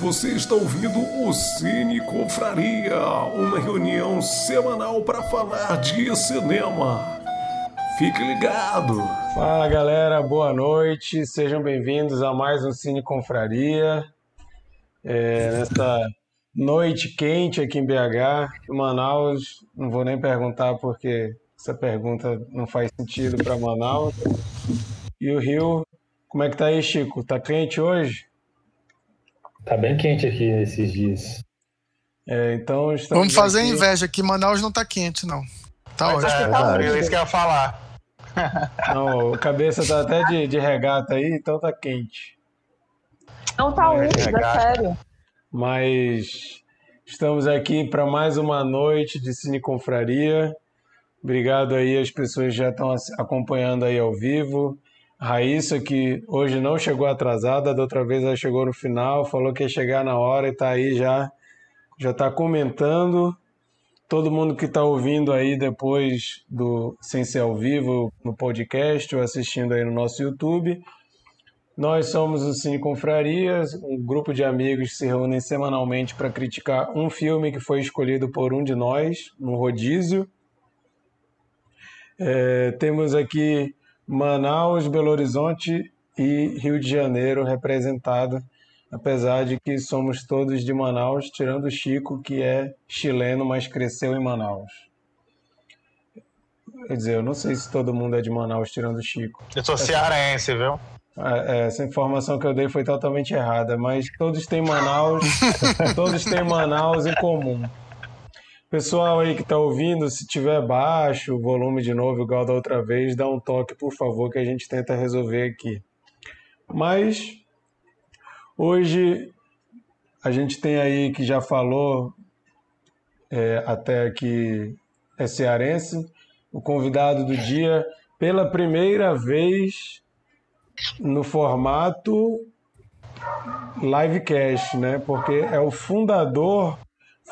Você está ouvindo o Cine Confraria, uma reunião semanal para falar de cinema. Fique ligado! Fala galera, boa noite, sejam bem-vindos a mais um Cine Confraria. É, nesta noite quente aqui em BH, Manaus, não vou nem perguntar porque essa pergunta não faz sentido para Manaus. E o Rio, como é que tá aí, Chico? Tá quente hoje? Tá bem quente aqui esses dias. É, então Vamos fazer aqui... inveja aqui, Manaus não tá quente, não. Tá Mas ótimo. É, tá frio, isso que eu ia falar. Não, o cabeça tá até de, de regata aí, então tá quente. Não tá úmido, é sério. Mas estamos aqui para mais uma noite de Cine Confraria. Obrigado aí às pessoas que já estão acompanhando aí ao vivo. Raíssa, que hoje não chegou atrasada, da outra vez ela chegou no final, falou que ia chegar na hora e está aí já, já está comentando. Todo mundo que está ouvindo aí depois do Sem Ser ao Vivo no podcast ou assistindo aí no nosso YouTube. Nós somos o Cine Confrarias, um grupo de amigos que se reúnem semanalmente para criticar um filme que foi escolhido por um de nós, no rodízio. É, temos aqui Manaus, Belo Horizonte e Rio de Janeiro representado, apesar de que somos todos de Manaus, tirando o Chico, que é chileno, mas cresceu em Manaus. Quer dizer, eu não sei se todo mundo é de Manaus, tirando o Chico. Eu sou cearense, viu? É, essa informação que eu dei foi totalmente errada, mas todos têm Manaus, todos têm Manaus em comum. Pessoal aí que está ouvindo, se tiver baixo o volume de novo, igual da outra vez, dá um toque, por favor, que a gente tenta resolver aqui. Mas hoje a gente tem aí que já falou é, até que é cearense, o convidado do dia, pela primeira vez no formato livecast, né? Porque é o fundador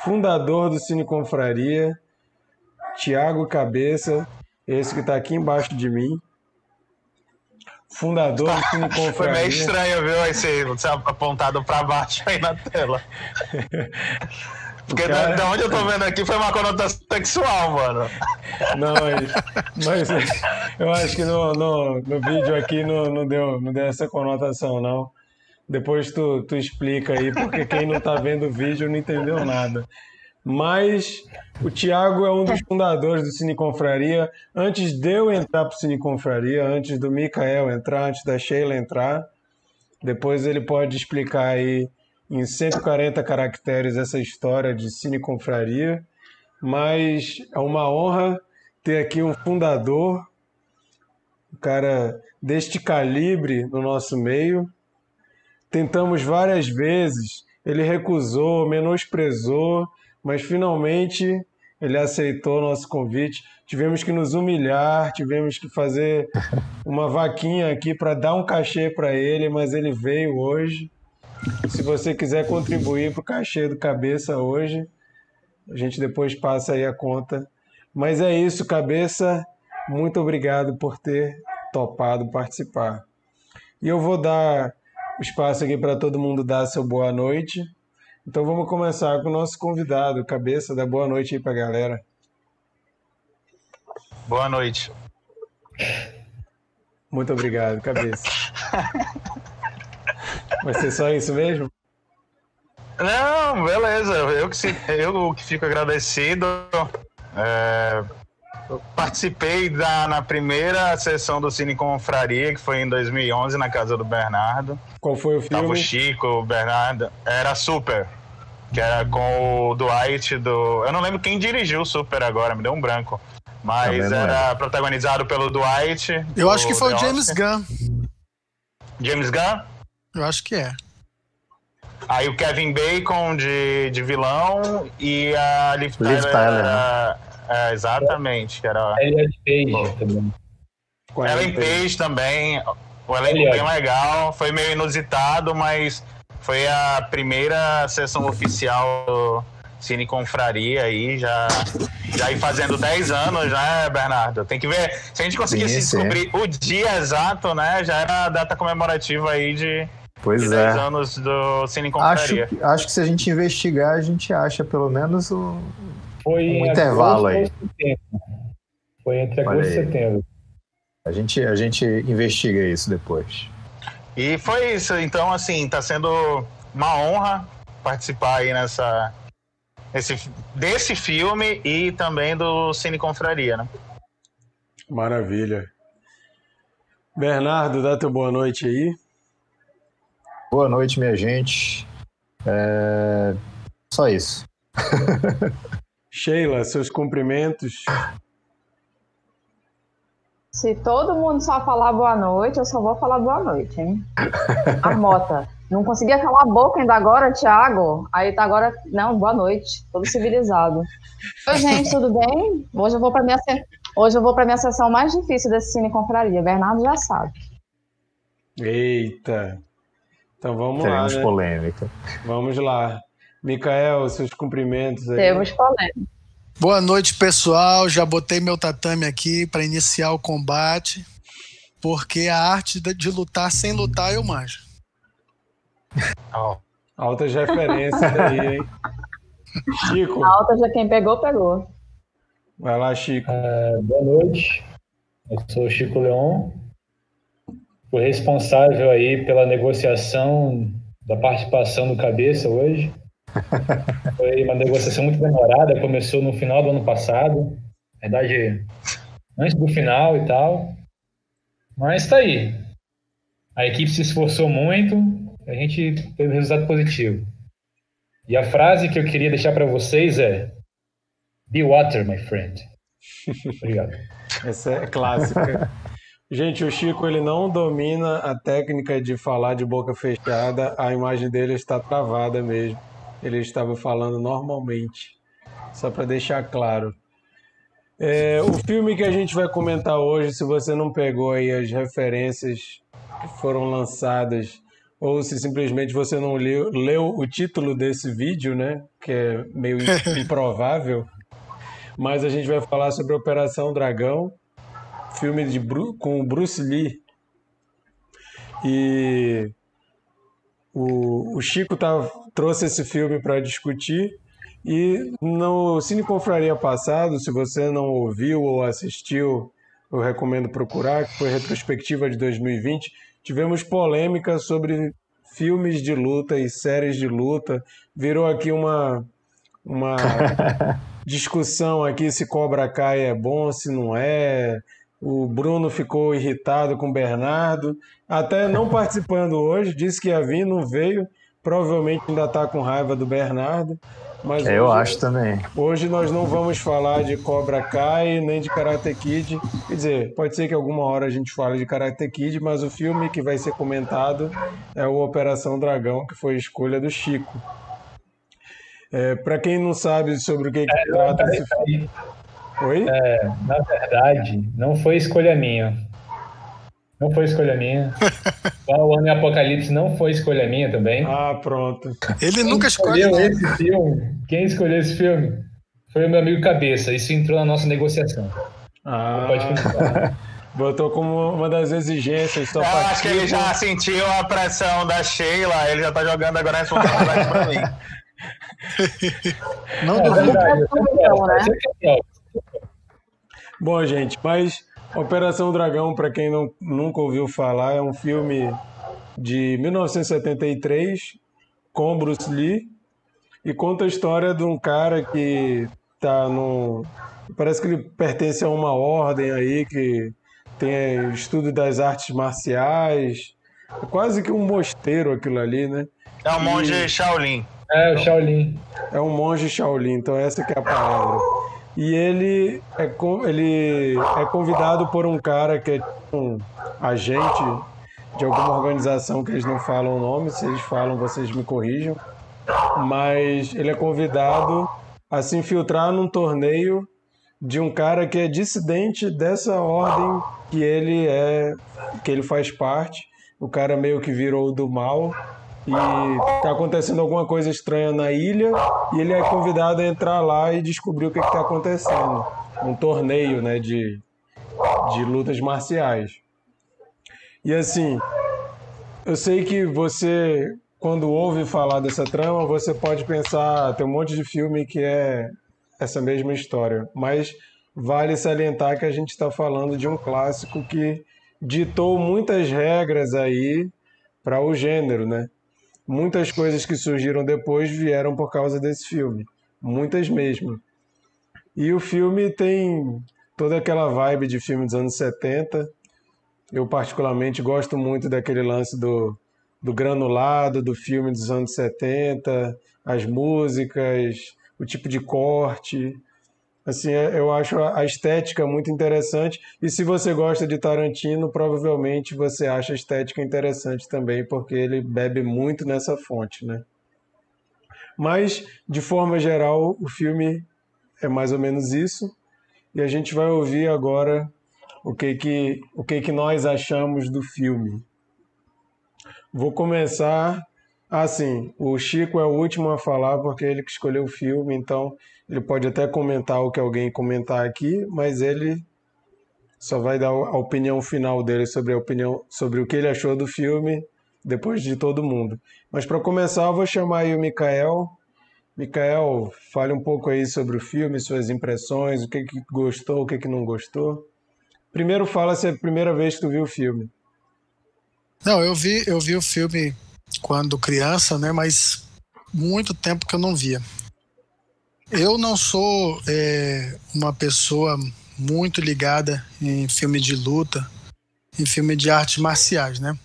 fundador do Cine Confraria, Tiago Cabeça, esse que está aqui embaixo de mim. Fundador do Cine Confraria. Foi meio estranho, viu, esse você apontado para baixo aí na tela. Porque cara... da, onde eu tô vendo aqui foi uma conotação sexual, mano. Não, mas, mas eu acho que no, no, no vídeo aqui não, não, deu, não deu essa conotação, não. Depois tu, tu explica aí, porque quem não está vendo o vídeo não entendeu nada. Mas o Tiago é um dos fundadores do Cine Confraria. Antes de eu entrar para o Cine Confraria, antes do Mikael entrar, antes da Sheila entrar, depois ele pode explicar aí em 140 caracteres essa história de Cine Confraria. Mas é uma honra ter aqui um fundador, um cara deste calibre no nosso meio. Tentamos várias vezes, ele recusou, menosprezou, mas finalmente ele aceitou nosso convite. Tivemos que nos humilhar, tivemos que fazer uma vaquinha aqui para dar um cachê para ele, mas ele veio hoje. Se você quiser contribuir para o cachê do Cabeça hoje, a gente depois passa aí a conta. Mas é isso, Cabeça. Muito obrigado por ter topado participar. E eu vou dar espaço aqui para todo mundo dar seu boa noite. Então vamos começar com o nosso convidado, Cabeça, da boa noite aí para a galera. Boa noite. Muito obrigado, Cabeça. Vai ser só isso mesmo? Não, beleza. Eu que, eu que fico agradecido. É, participei da, na primeira sessão do Cine Confraria, que foi em 2011, na casa do Bernardo. Qual foi o filme? Tava o Chico, o Bernardo. Era Super, que era com o Dwight do... Eu não lembro quem dirigiu o Super agora, me deu um branco. Mas era protagonizado pelo Dwight. Eu acho que foi o James Gunn. James Gunn? Eu acho que é. Aí o Kevin Bacon de, de vilão e a Liv Tyler, Tyler né? É, exatamente. Era... Ellen Page também. Ellen Page também. O elenco bem legal. Foi meio inusitado, mas foi a primeira sessão oficial do Cine Confraria aí, já, já ir fazendo 10 anos, né, Bernardo? Tem que ver. Se a gente conseguisse descobrir o dia exato, né? Já era a data comemorativa aí de, Pois de é. 10 anos do Cine Acho, Confraria. que- acho que se a gente investigar, a gente acha pelo menos o. Foi Um em intervalo agosto aí. Foi entre Olha agosto e aí. setembro. A gente, a gente investiga isso depois. E foi isso. Então, assim, tá sendo uma honra participar aí nessa. Esse, desse filme e também do Cine Confraria, né? Maravilha. Bernardo, dá teu boa noite aí. Boa noite, minha gente. É, Só isso. Sheila, seus cumprimentos. Se todo mundo só falar boa noite, eu só vou falar boa noite, hein? A Mota. Não conseguia calar a boca ainda agora, Thiago. Aí tá agora. Não, boa noite. Todo civilizado. Oi, gente, tudo bem? Hoje eu vou pra minha, Hoje eu vou pra minha sessão mais difícil desse Cine Confraria. Bernardo já sabe. Eita. Então vamos Teremos lá, né? polêmica. Vamos lá. Micael, seus cumprimentos aí. Temos polêmica. Boa noite, pessoal. Já botei meu tatame aqui para iniciar o combate, porque a arte de lutar sem lutar eu manjo. Ó, Altas referências aí, hein? Chico, A alta já quem pegou, pegou. vai lá, Chico. É, boa noite. Eu sou o Chico Leon. Fui responsável aí pela negociação da participação do Cabeça hoje. Foi uma negociação muito demorada, começou no final do ano passado. Na verdade, antes do final e tal. Mas tá aí. A equipe se esforçou muito, a gente teve um resultado positivo. E a frase que eu queria deixar para vocês é: Be water, my friend. Obrigado. Essa é clássica. Gente, o Chico ele não domina a técnica de falar de boca fechada. A imagem dele está travada mesmo. Ele estava falando normalmente. Só para deixar claro. É, o filme que a gente vai comentar hoje, se você não pegou aí as referências que foram lançadas, ou se simplesmente você não leu, leu o título desse vídeo, né? Que é meio improvável. Mas a gente vai falar sobre Operação Dragão, filme de Bru- com o Bruce Lee. E o, o Chico tá, trouxe esse filme para discutir. E no Cine Confraria passado, se você não ouviu ou assistiu, eu recomendo procurar, que foi retrospectiva de 2020. Tivemos polêmica sobre filmes de luta e séries de luta. Virou aqui uma, uma discussão aqui se Cobra Kai é bom, se não é. O Bruno ficou irritado com o Bernardo, até não participando hoje, disse que ia vir, não veio. Provavelmente ainda está com raiva do Bernardo. Mas Eu hoje- acho também. Hoje nós não vamos falar de Cobra Kai nem de Karate Kid. Quer dizer, pode ser que alguma hora a gente fale de Karate Kid, mas o filme que vai ser comentado é o Operação Dragão, que foi a escolha do Chico. É, Para quem não sabe sobre o que, que trata esse filme. Oi? É, na verdade, não foi escolha minha. Não foi escolha minha. O Ano Apocalipse não foi escolha minha também. Ah, pronto. Ele nunca escolhe escolheu nada. esse filme? Quem escolheu esse filme? Foi o meu amigo Cabeça. Isso entrou na nossa negociação. Ah, Pode continuar. botou como uma das exigências. Eu acho que ele já sentiu a pressão da Sheila, ele já tá jogando agora a responsabilidade pra mim. Não É duvido. Então, falo, né? Bom, gente, mas Operação Dragão, para quem não, nunca ouviu falar, é um filme de 1973 com Bruce Lee e conta a história de um cara que tá no. Parece que ele pertence a uma ordem aí que tem estudo das artes marciais. É quase que um mosteiro aquilo ali, né? É o monge Shaolin. É, o Shaolin. É um monge Shaolin, então essa que é a palavra. E ele é, ele é convidado por um cara que é um agente de alguma organização que eles não falam o nome, se eles falam vocês me corrijam, mas ele é convidado a se infiltrar num torneio de um cara que é dissidente dessa ordem que ele é, que ele faz parte. O cara meio que virou do mal e tá acontecendo alguma coisa estranha na ilha e ele é convidado a entrar lá e descobrir o que está acontecendo. Um torneio, né, de, de lutas marciais. E assim, Eu sei que você, quando ouve falar dessa trama, você pode pensar, tem um monte de filme que é essa mesma história, mas vale salientar que a gente está falando de um clássico que ditou muitas regras aí para o gênero, né? Muitas coisas que surgiram depois vieram por causa desse filme, muitas mesmo. E o filme tem toda aquela vibe de filme dos anos 70. Eu particularmente gosto muito daquele lance do, do granulado do filme dos anos 70, as músicas, o tipo de corte. Assim, é, eu acho a estética muito interessante. E se você gosta de Tarantino, provavelmente você acha a estética interessante também, porque ele bebe muito nessa fonte, né? Mas, de forma geral, o filme é mais ou menos isso. E a gente vai ouvir agora o que que, o que, que nós achamos do filme. Vou começar assim, o Chico é o último a falar porque é ele que escolheu o filme, então ele pode até comentar o que alguém comentar aqui, mas ele só vai dar a opinião final dele sobre a opinião sobre o que ele achou do filme depois de todo mundo. Mas para começar, eu vou chamar aí o Mikael. Mikael, fale um pouco aí sobre o filme, suas impressões, o que, que gostou, o que, que não gostou. Primeiro fala se é a primeira vez que tu viu o filme. Não, eu vi, eu vi o filme quando criança, né? Mas muito tempo que eu não via. Eu não sou é, uma pessoa muito ligada em filme de luta, em filme de artes marciais, né?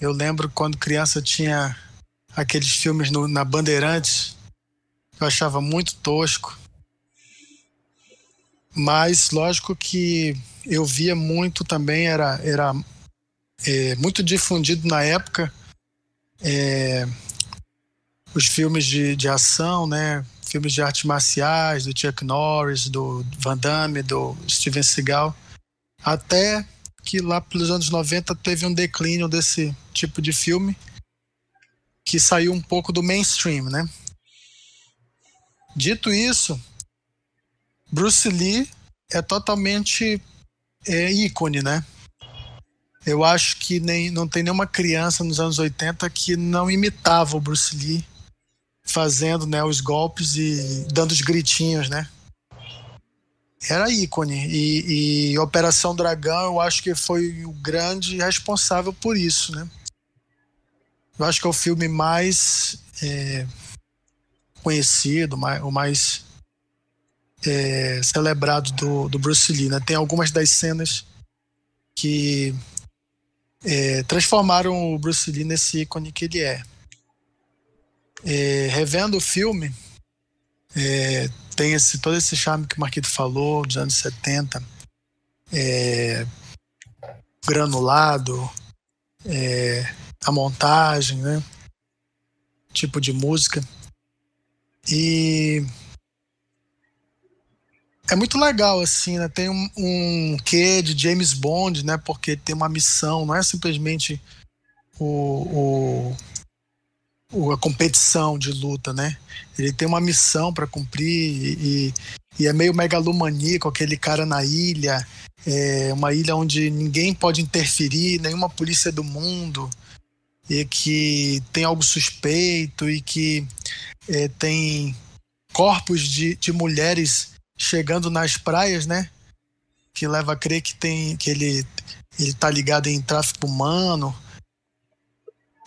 Eu lembro quando criança tinha aqueles filmes no, na Bandeirantes, eu achava muito tosco. Mas lógico que eu via muito também, era, era é, muito difundido na época é, os filmes de, de ação, né? Filmes de artes marciais, do Chuck Norris, do Van Damme, do Steven Seagal, até que lá pelos anos 90 teve um declínio desse tipo de filme que saiu um pouco do mainstream, né? Dito isso, Bruce Lee é totalmente é, ícone, né? Eu acho que nem, não tem nenhuma criança nos anos 80 que não imitava o Bruce Lee fazendo né, os golpes e dando os gritinhos, né? Era ícone. E, e Operação Dragão, eu acho que foi o grande responsável por isso, né? Eu acho que é o filme mais é, conhecido, mais, o mais é, celebrado do, do Bruce Lee. Né? Tem algumas das cenas que é, transformaram o Bruce Lee nesse ícone que ele é. É revendo o filme, é, tem esse, todo esse charme que o Marquito falou, dos anos 70, é, granulado, é, a montagem, né? tipo de música. E é muito legal, assim, né? Tem um, um quê de James Bond, né? Porque tem uma missão, não é simplesmente o, o, a competição de luta, né? Ele tem uma missão para cumprir e, e, é meio megalomaníaco aquele cara na ilha, é uma ilha onde ninguém pode interferir, nenhuma polícia do mundo, e que tem algo suspeito e que é, tem corpos de, de mulheres chegando nas praias, né? Que leva a crer que tem que ele ele tá ligado em tráfico humano.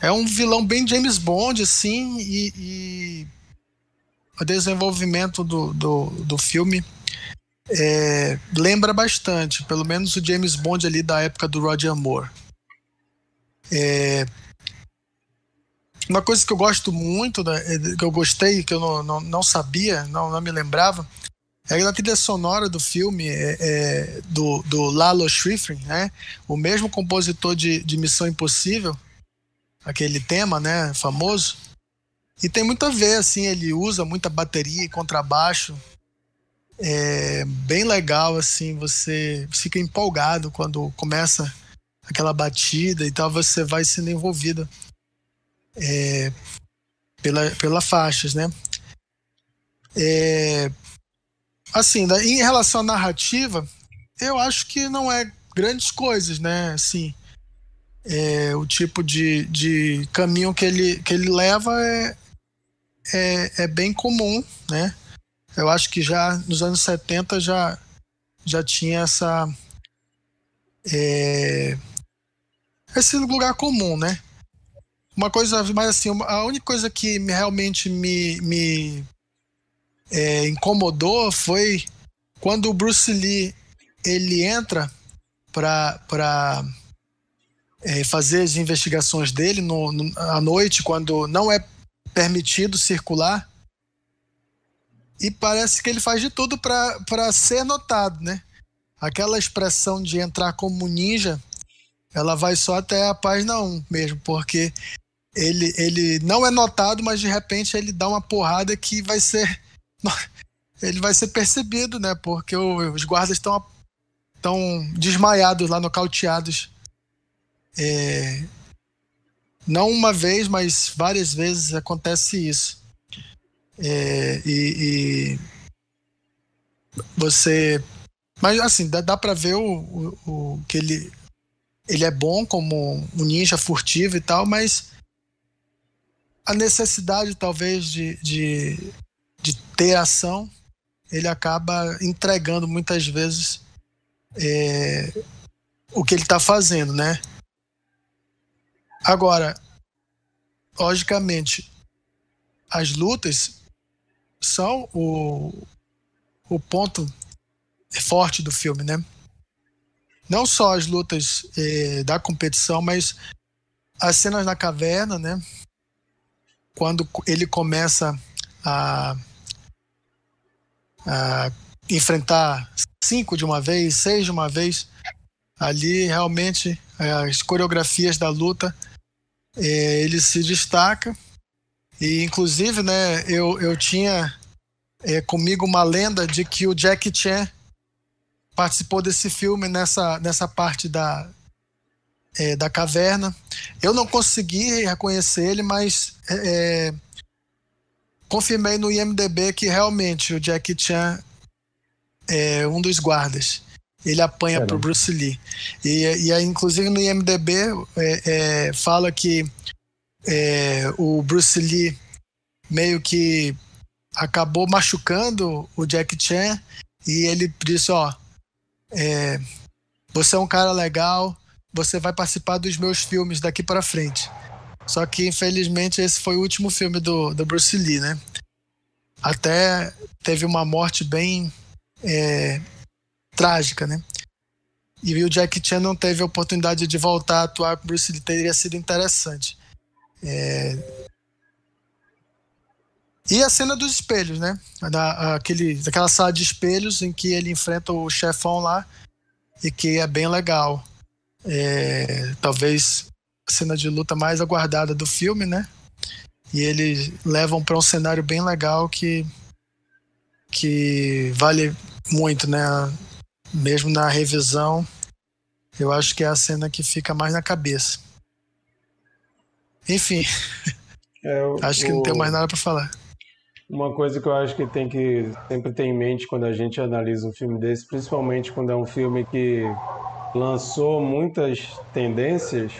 É um vilão bem James Bond, assim, e, e o desenvolvimento do, do, do filme é, lembra bastante, pelo menos o James Bond ali da época do Roger Moore. É, uma coisa que eu gosto muito, né, que eu gostei, que eu não, não, não sabia, não, não me lembrava, é a trilha sonora do filme é, é, do, do Lalo Schifrin, né? O mesmo compositor de, de Missão Impossível, aquele tema, né, famoso. E tem muito a ver, assim, ele usa muita bateria e contrabaixo. É bem legal, assim, você fica empolgado quando começa aquela batida e tal, você vai sendo envolvido é, pela, pela faixas, né? É, assim, em relação à narrativa, eu acho que não é grandes coisas, né? Assim, é, o tipo de, de caminho que ele, que ele leva é, é, é bem comum, né? Eu acho que já nos anos 70 já, já tinha essa. É, esse lugar comum, né? Uma coisa, mas assim, a única coisa que realmente me, me é, incomodou foi quando o Bruce Lee ele entra para é, fazer as investigações dele no, no, à noite, quando não é permitido circular. E parece que ele faz de tudo para ser notado, né? Aquela expressão de entrar como ninja, ela vai só até a página 1 mesmo, porque ele, ele não é notado, mas de repente ele dá uma porrada que vai ser. Ele vai ser percebido, né? Porque os guardas estão desmaiados lá, nocauteados. É, não uma vez, mas várias vezes acontece isso. É, e, e, você. Mas assim, dá, dá pra ver o, o, o, que ele, ele é bom como um ninja furtivo e tal, mas a necessidade talvez de, de, de ter ação, ele acaba entregando muitas vezes é, o que ele está fazendo, né? Agora, logicamente, as lutas são o, o ponto forte do filme, né? Não só as lutas é, da competição, mas as cenas na caverna, né? quando ele começa a, a enfrentar cinco de uma vez, seis de uma vez, ali realmente é, as coreografias da luta é, ele se destaca e inclusive né eu, eu tinha é, comigo uma lenda de que o Jack Chan participou desse filme nessa, nessa parte da, é, da caverna. Eu não consegui reconhecer ele, mas é, é confirmei no IMDB que realmente o Jack Chan é um dos guardas. Ele apanha para pro Bruce Lee. E, e aí, inclusive no IMDB é, é, fala que é, o Bruce Lee meio que acabou machucando o Jack Chan e ele disse, ó, é, você é um cara legal, você vai participar dos meus filmes daqui para frente. Só que, infelizmente, esse foi o último filme do, do Bruce Lee, né? Até teve uma morte bem é, trágica, né? E o Jack Chan não teve a oportunidade de voltar a atuar com Bruce Lee, teria sido interessante. É... E a cena dos espelhos, né? Da, aquele, daquela sala de espelhos em que ele enfrenta o chefão lá e que é bem legal é, talvez a cena de luta mais aguardada do filme, né? E eles levam para um cenário bem legal que que vale muito, né? Mesmo na revisão, eu acho que é a cena que fica mais na cabeça. Enfim, é, o, acho que não tem mais nada para falar. Uma coisa que eu acho que tem que sempre ter em mente quando a gente analisa um filme desse, principalmente quando é um filme que lançou muitas tendências.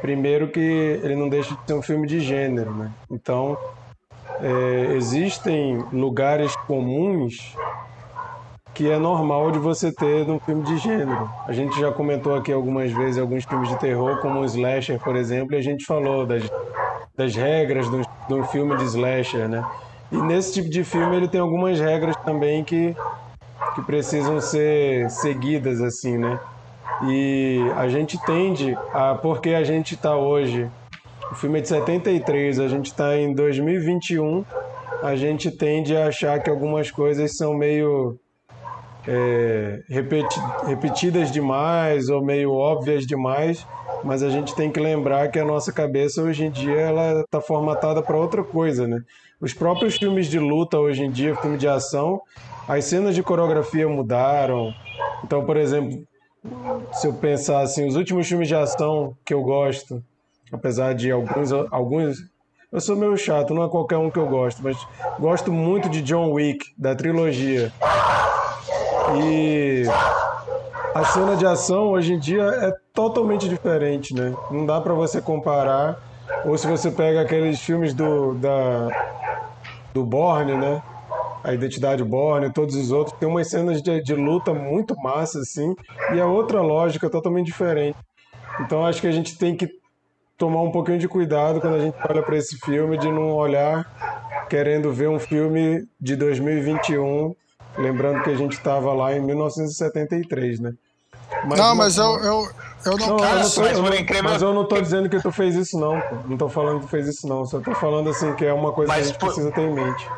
Primeiro que ele não deixa de ser um filme de gênero, né? Então, é, existem lugares comuns que é normal de você ter num filme de gênero. A gente já comentou aqui algumas vezes alguns filmes de terror, como o Slasher, por exemplo, e a gente falou das, das regras de um filme de Slasher, né? E nesse tipo de filme ele tem algumas regras também que que precisam ser seguidas assim, né? E a gente tende a porque a gente está hoje, o filme é de 73, a gente está em 2021, a gente tende a achar que algumas coisas são meio é, repeti repetidas demais ou meio óbvias demais, mas a gente tem que lembrar que a nossa cabeça hoje em dia ela está formatada para outra coisa, né? Os próprios filmes de luta hoje em dia, filme de ação, as cenas de coreografia mudaram. Então, por exemplo, se eu pensar assim, os últimos filmes de ação que eu gosto, apesar de alguns, alguns eu sou meio chato, não é qualquer um que eu gosto, mas gosto muito de John Wick, da trilogia. E a cena de ação hoje em dia é totalmente diferente, né? Não dá para você comparar. Ou se você pega aqueles filmes do, da, do Borne, né? A Identidade Borne, todos os outros, tem umas cenas de, de luta muito massa, assim, e é outra lógica totalmente diferente. Então acho que a gente tem que tomar um pouquinho de cuidado quando a gente olha para esse filme, de não olhar querendo ver um filme de 2021, lembrando que a gente estava lá em 1973, né? Mas não, mas eu, eu, eu não, não, eu não tô, mas, eu não, mas eu não tô dizendo que tu fez isso não, pô. Não tô falando que tu fez isso não, só tô falando assim que é uma coisa mas que a gente por... precisa ter em mente.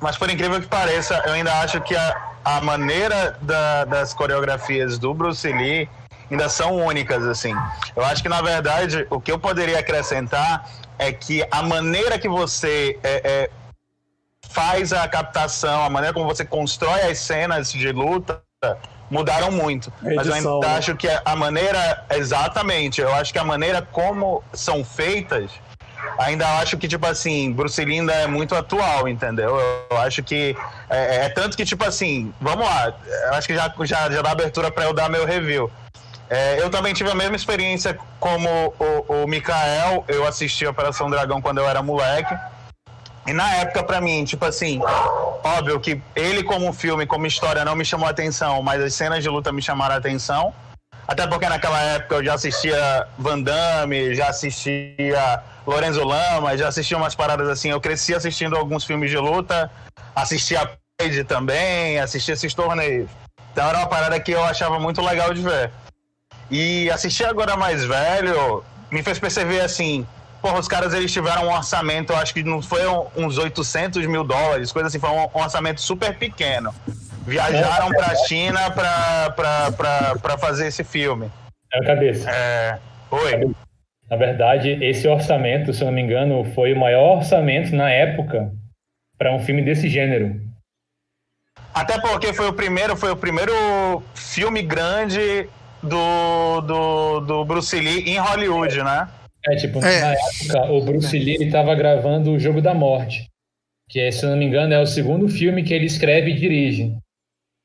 Mas por incrível que pareça, eu ainda acho que a, a maneira da, das coreografias do Bruce Lee ainda são únicas, assim. Eu acho que, na verdade, o que eu poderia acrescentar é que a maneira que você é, é, faz a captação, a maneira como você constrói as cenas de luta mudaram muito. Edição, Mas eu ainda né? acho que a maneira, exatamente, eu acho que a maneira como são feitas, ainda acho que, tipo assim, Bruce Lee ainda é muito atual, entendeu? Eu acho que é, é tanto que, tipo assim, vamos lá, eu acho que já, já, já dá abertura para eu dar meu review. É, eu também tive a mesma experiência como o, o Mikael. Eu assisti a Operação Dragão quando eu era moleque. E na época, para mim, tipo assim, óbvio que ele como filme, como história, não me chamou a atenção, mas as cenas de luta me chamaram a atenção. Até porque naquela época eu já assistia Van Damme, já assistia Lorenzo Lama, já assistia umas paradas assim. Eu cresci assistindo alguns filmes de luta, assistia Page também, assistia esses torneios. Então era uma parada que eu achava muito legal de ver. E assistir agora mais velho me fez perceber assim, porra, os caras eles tiveram um orçamento, acho que não foi uns 800 mil dólares, coisa assim, foi um orçamento super pequeno. Viajaram pra China pra, pra, pra, pra fazer esse filme. É a cabeça. É... Oi. Na verdade, esse orçamento, se eu não me engano, foi o maior orçamento na época para um filme desse gênero. Até porque foi o primeiro, foi o primeiro filme grande do, do, do Bruce Lee em Hollywood, né? É, tipo, é. na época, o Bruce Lee estava gravando o Jogo da Morte, que, é, se eu não me engano, é o segundo filme que ele escreve e dirige.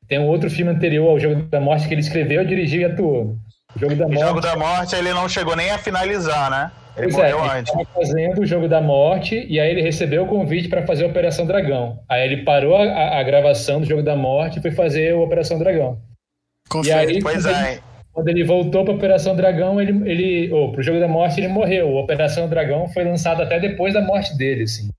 Tem um outro filme anterior ao Jogo da Morte que ele escreveu, dirigiu e atuou. O Jogo da, Morte, Jogo da Morte ele não chegou nem a finalizar, né? Ele pois morreu é, antes. Ele fazendo o Jogo da Morte e aí ele recebeu o convite para fazer a Operação Dragão. Aí ele parou a, a, gravação do Jogo da Morte e foi fazer a Operação Dragão. Confere. E aí, pois é. Quando ele voltou para Operação Dragão, ele, ele ou pro Jogo da Morte, ele morreu. A Operação Dragão foi lançada até depois da morte dele, assim.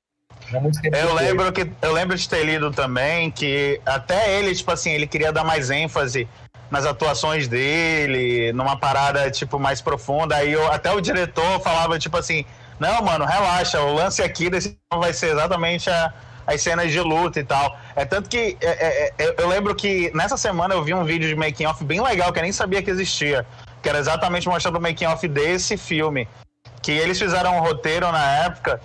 eu lembro que eu lembro de ter lido também que até ele, tipo assim, ele queria dar mais ênfase nas atuações dele, numa parada tipo mais profunda. Aí eu, até o diretor falava tipo assim: "Não, mano, relaxa, o lance aqui desse vai ser exatamente a as cenas de luta e tal. É tanto que é, é, é, eu lembro que nessa semana eu vi um vídeo de making off bem legal que eu nem sabia que existia, que era exatamente mostrando o making off desse filme, que eles fizeram um roteiro na época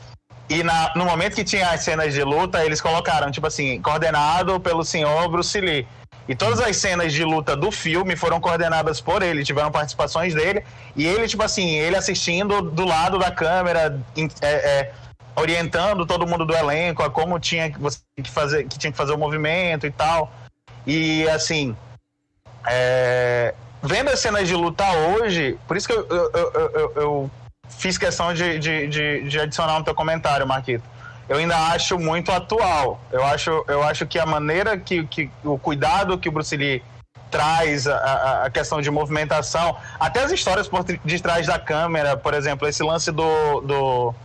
e na, no momento que tinha as cenas de luta, eles colocaram, tipo assim, coordenado pelo senhor Bruce Lee. E todas as cenas de luta do filme foram coordenadas por ele, tiveram participações dele. E ele, tipo assim, ele assistindo do lado da câmera, é, é, orientando todo mundo do elenco a como tinha que fazer, que tinha que fazer o movimento e tal. E assim, é, vendo as cenas de luta hoje, por isso que eu, eu, eu, eu fiz questão de, de, de, de, adicionar no teu comentário, Marquito. Eu ainda acho muito atual. Eu acho, eu acho que a maneira que, que o cuidado que o Bruce Lee traz a, a questão de movimentação, até as histórias por de trás da câmera, por exemplo, esse lance do, do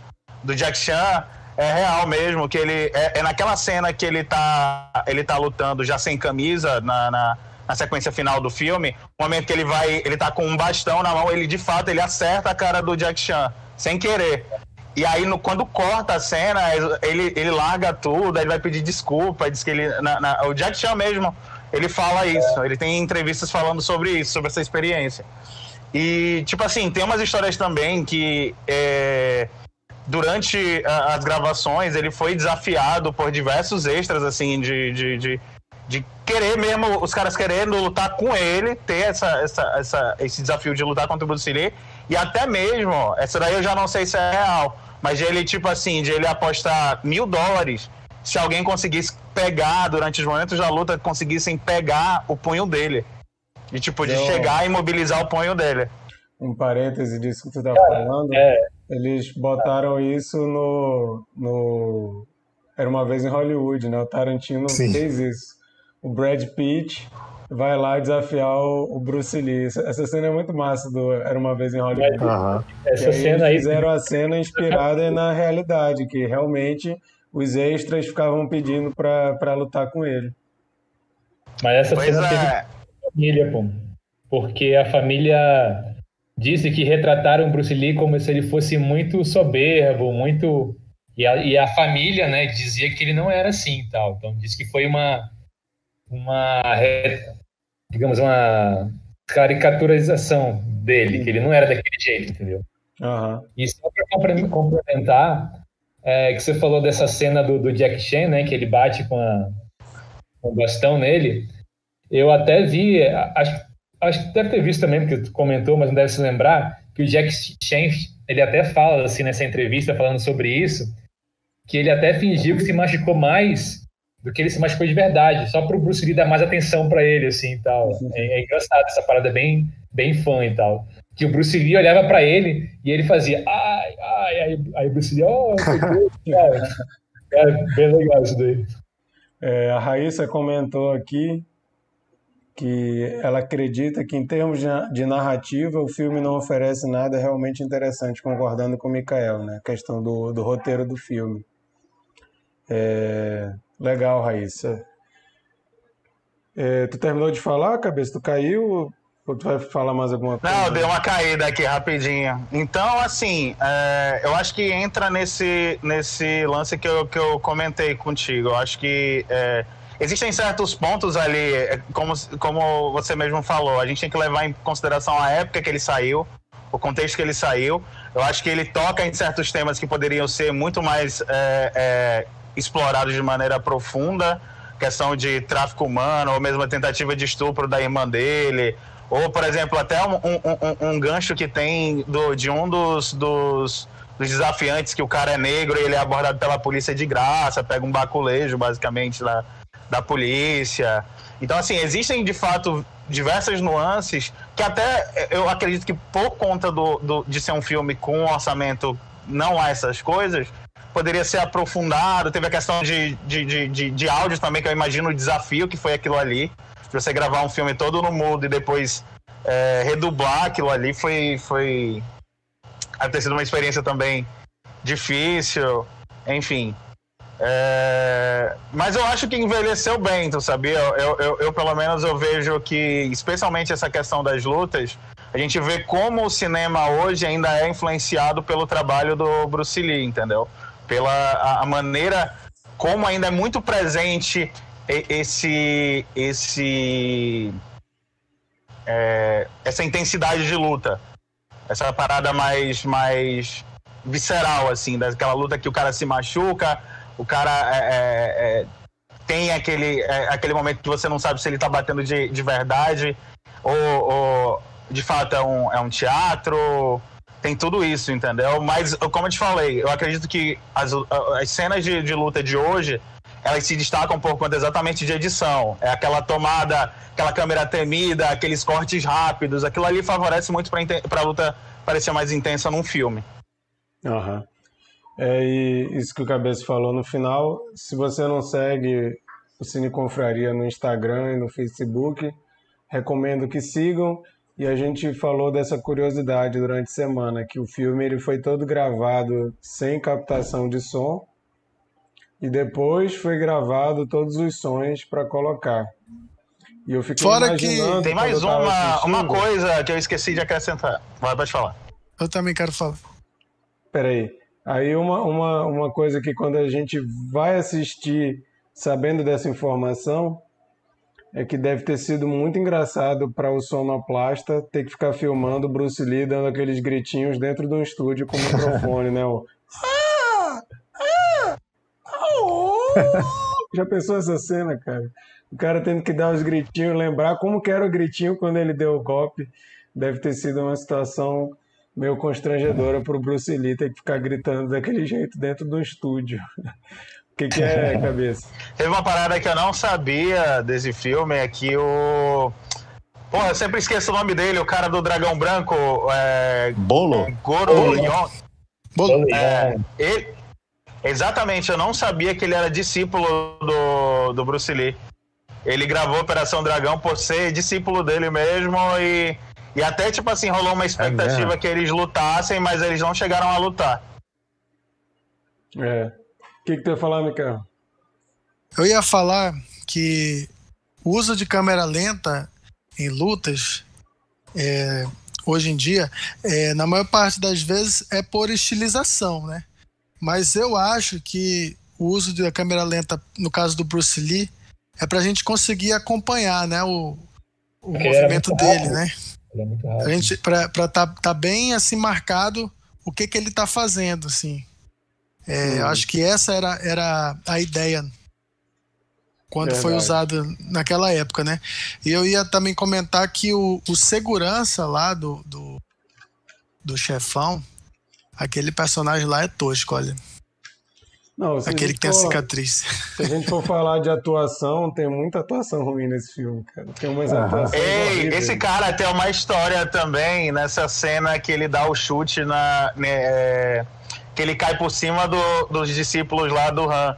do Jack Chan é real mesmo, que ele é, é, naquela cena que ele tá, ele tá lutando já sem camisa na, na, na, sequência final do filme, o momento que ele vai, ele tá com um bastão na mão, ele de fato ele acerta a cara do Jack Chan, sem querer. E aí, no, quando corta a cena, ele, ele larga tudo, ele vai pedir desculpa, diz que ele. Na, na, o Jack Chan mesmo, ele fala isso, ele tem entrevistas falando sobre isso, sobre essa experiência. E, tipo assim, tem umas histórias também que. É, durante as gravações, ele foi desafiado por diversos extras, assim, de, de, de, de, querer mesmo, os caras querendo lutar com ele, ter essa, essa, essa, esse desafio de lutar contra o Bruce Lee. E até mesmo, essa daí eu já não sei se é real, mas de ele, tipo assim, de ele apostar mil dólares se alguém conseguisse pegar, durante os momentos da luta, conseguissem pegar o punho dele. De tipo, de então, chegar e mobilizar o punho dele. Um parêntese disso que tu tá falando. É. Eles botaram isso no, no. Era uma vez em Hollywood, né? O Tarantino Sim. fez isso. O Brad Pitt vai lá desafiar o, Bruce Lee. Essa cena é muito massa do Era uma vez em Hollywood. Uhum. Essa aí cena aí fizeram a cena inspirada na realidade, que realmente os extras ficavam pedindo para lutar com ele. Mas essa pois cena é. teve família, pô. Porque a família disse que retrataram Bruce Lee como se ele fosse muito soberbo, muito e a, e a família, né, dizia que ele não era assim, tal. Então disse que foi uma uma digamos uma caricaturização dele, que ele não era daquele jeito, entendeu? Uhum. E só para complementar, é, que você falou dessa cena do, do, Jack Chan, né, que ele bate com, a, com o bastão nele, eu até vi, acho, acho que deve ter visto também, porque tu comentou, mas não deve se lembrar, que o Jack Chan, ele até fala assim nessa entrevista, falando sobre isso, que ele até fingiu que se machucou mais do que ele se machucou de verdade, só para o Bruce Lee dar mais atenção para ele, assim, e tal. É, é, engraçado, essa parada bem, bem fã e tal. Que o Bruce Lee olhava para ele e ele fazia, ai, ai, aí, aí o Bruce Lee, oh, cara. é bem legal isso daí. É, a Raíssa comentou aqui que ela acredita que, em termos de narrativa, o filme não oferece nada realmente interessante, concordando com o Mikael, né? A questão do, do roteiro do filme. É, legal, Raíssa. É, tu terminou de falar, cabeça? Tu caiu? Ou tu vai falar mais alguma coisa? Não, deu uma caída aqui rapidinho. Então, assim, é, eu acho que entra nesse, nesse lance que eu, que eu comentei contigo. Eu acho que é, existem certos pontos ali, é, como, como você mesmo falou, a gente tem que levar em consideração a época que ele saiu, o contexto que ele saiu. Eu acho que ele toca em certos temas que poderiam ser muito mais é, é, explorados de maneira profunda questão de tráfico humano, ou mesmo a tentativa de estupro da irmã dele, ou, por exemplo, até um, um, um, um gancho que tem do, de um dos, dos, dos, desafiantes, que o cara é negro e ele é abordado pela polícia de graça, pega um baculejo, basicamente, lá da polícia. Então, assim, existem de fato diversas nuances que até eu acredito que por conta do, do, de ser um filme com um orçamento não há essas coisas, poderia ser aprofundado. Teve a questão de, de, de, de, de áudio também, que eu imagino o desafio que foi aquilo ali. Você gravar um filme todo no mudo e depois é, redublar aquilo ali foi, foi. Deve ter sido uma experiência também difícil. Enfim. É... Mas eu acho que envelheceu bem, tu sabia? Eu, eu, eu, pelo menos, eu vejo que, especialmente essa questão das lutas, a gente vê como o cinema hoje ainda é influenciado pelo trabalho do Bruce Lee, entendeu? Pela a, a maneira como ainda é muito presente esse esse é, essa intensidade de luta, essa parada mais mais visceral assim, daquela luta que o cara se machuca, o cara é, é, é, tem aquele, é, aquele momento que você não sabe se ele tá batendo de, de verdade ou, ou de fato é um, é um teatro. Tem tudo isso, entendeu? Mas, como eu te falei, eu acredito que as, as cenas de, de luta de hoje elas se destacam por conta exatamente de edição. É aquela tomada, aquela câmera temida, aqueles cortes rápidos. Aquilo ali favorece muito para a luta parecer mais intensa num filme. Aham. Uhum. É, e isso que o Cabeça falou no final, se você não segue o Cine Confraria no Instagram e no Facebook, recomendo que sigam. E a gente falou dessa curiosidade durante a semana, que o filme ele foi todo gravado sem captação de som e depois foi gravado todos os sons para colocar. E eu fiquei Fora. Que... Tem mais uma, uma coisa que eu esqueci de acrescentar. Vai, pode falar. Eu também quero falar. Peraí. Aí uma, uma, uma coisa que quando a gente vai assistir sabendo dessa informação é que deve ter sido muito engraçado para o sonoplasta ter que ficar filmando Bruce Lee dando aqueles gritinhos dentro de um estúdio com o microfone, né? O... Já pensou essa cena, cara? O cara tendo que dar os gritinhos, lembrar como que era o gritinho quando ele deu o golpe. Deve ter sido uma situação meio constrangedora para o Bruce Lee ter que ficar gritando daquele jeito dentro do estúdio. O que, que é, cabeça? Teve uma parada que eu não sabia desse filme, é que o, Pô, eu sempre esqueço o nome dele, o cara do dragão branco. É... Bolo? Goro Yon. Bolo. É, ele, exatamente, eu não sabia que ele era discípulo do, do Bruce Lee. Ele gravou Operação Dragão por ser discípulo dele mesmo e, e até, tipo assim, rolou uma expectativa É que eles lutassem, mas eles não chegaram a lutar. É. O que, que tu ia falar, Mikael? Eu ia falar que o uso de câmera lenta em lutas, é, hoje em dia, é, na maior parte das vezes é por estilização, né? Mas eu acho que o uso da câmera lenta, no caso do Bruce Lee, é pra gente conseguir acompanhar, né, o, o movimento dele, rápido. né? Ele é muito Pra rápido. gente, pra, pra tá, tá bem assim marcado o que que ele tá fazendo, assim. É, eu Acho que essa era, era a ideia quando foi Verdade. usada naquela época, né? E eu ia também comentar que o, o segurança lá do, do, do chefão, aquele personagem lá é tosco, olha. Não, Aquele que tem a cicatriz. Se a gente for falar de atuação, tem muita atuação ruim nesse filme, cara. Tem umas Aham. atuações Ei, horríveis. esse cara tem uma história também nessa cena que ele dá o chute na. né, é, que ele cai por cima do- dos discípulos lá do Han.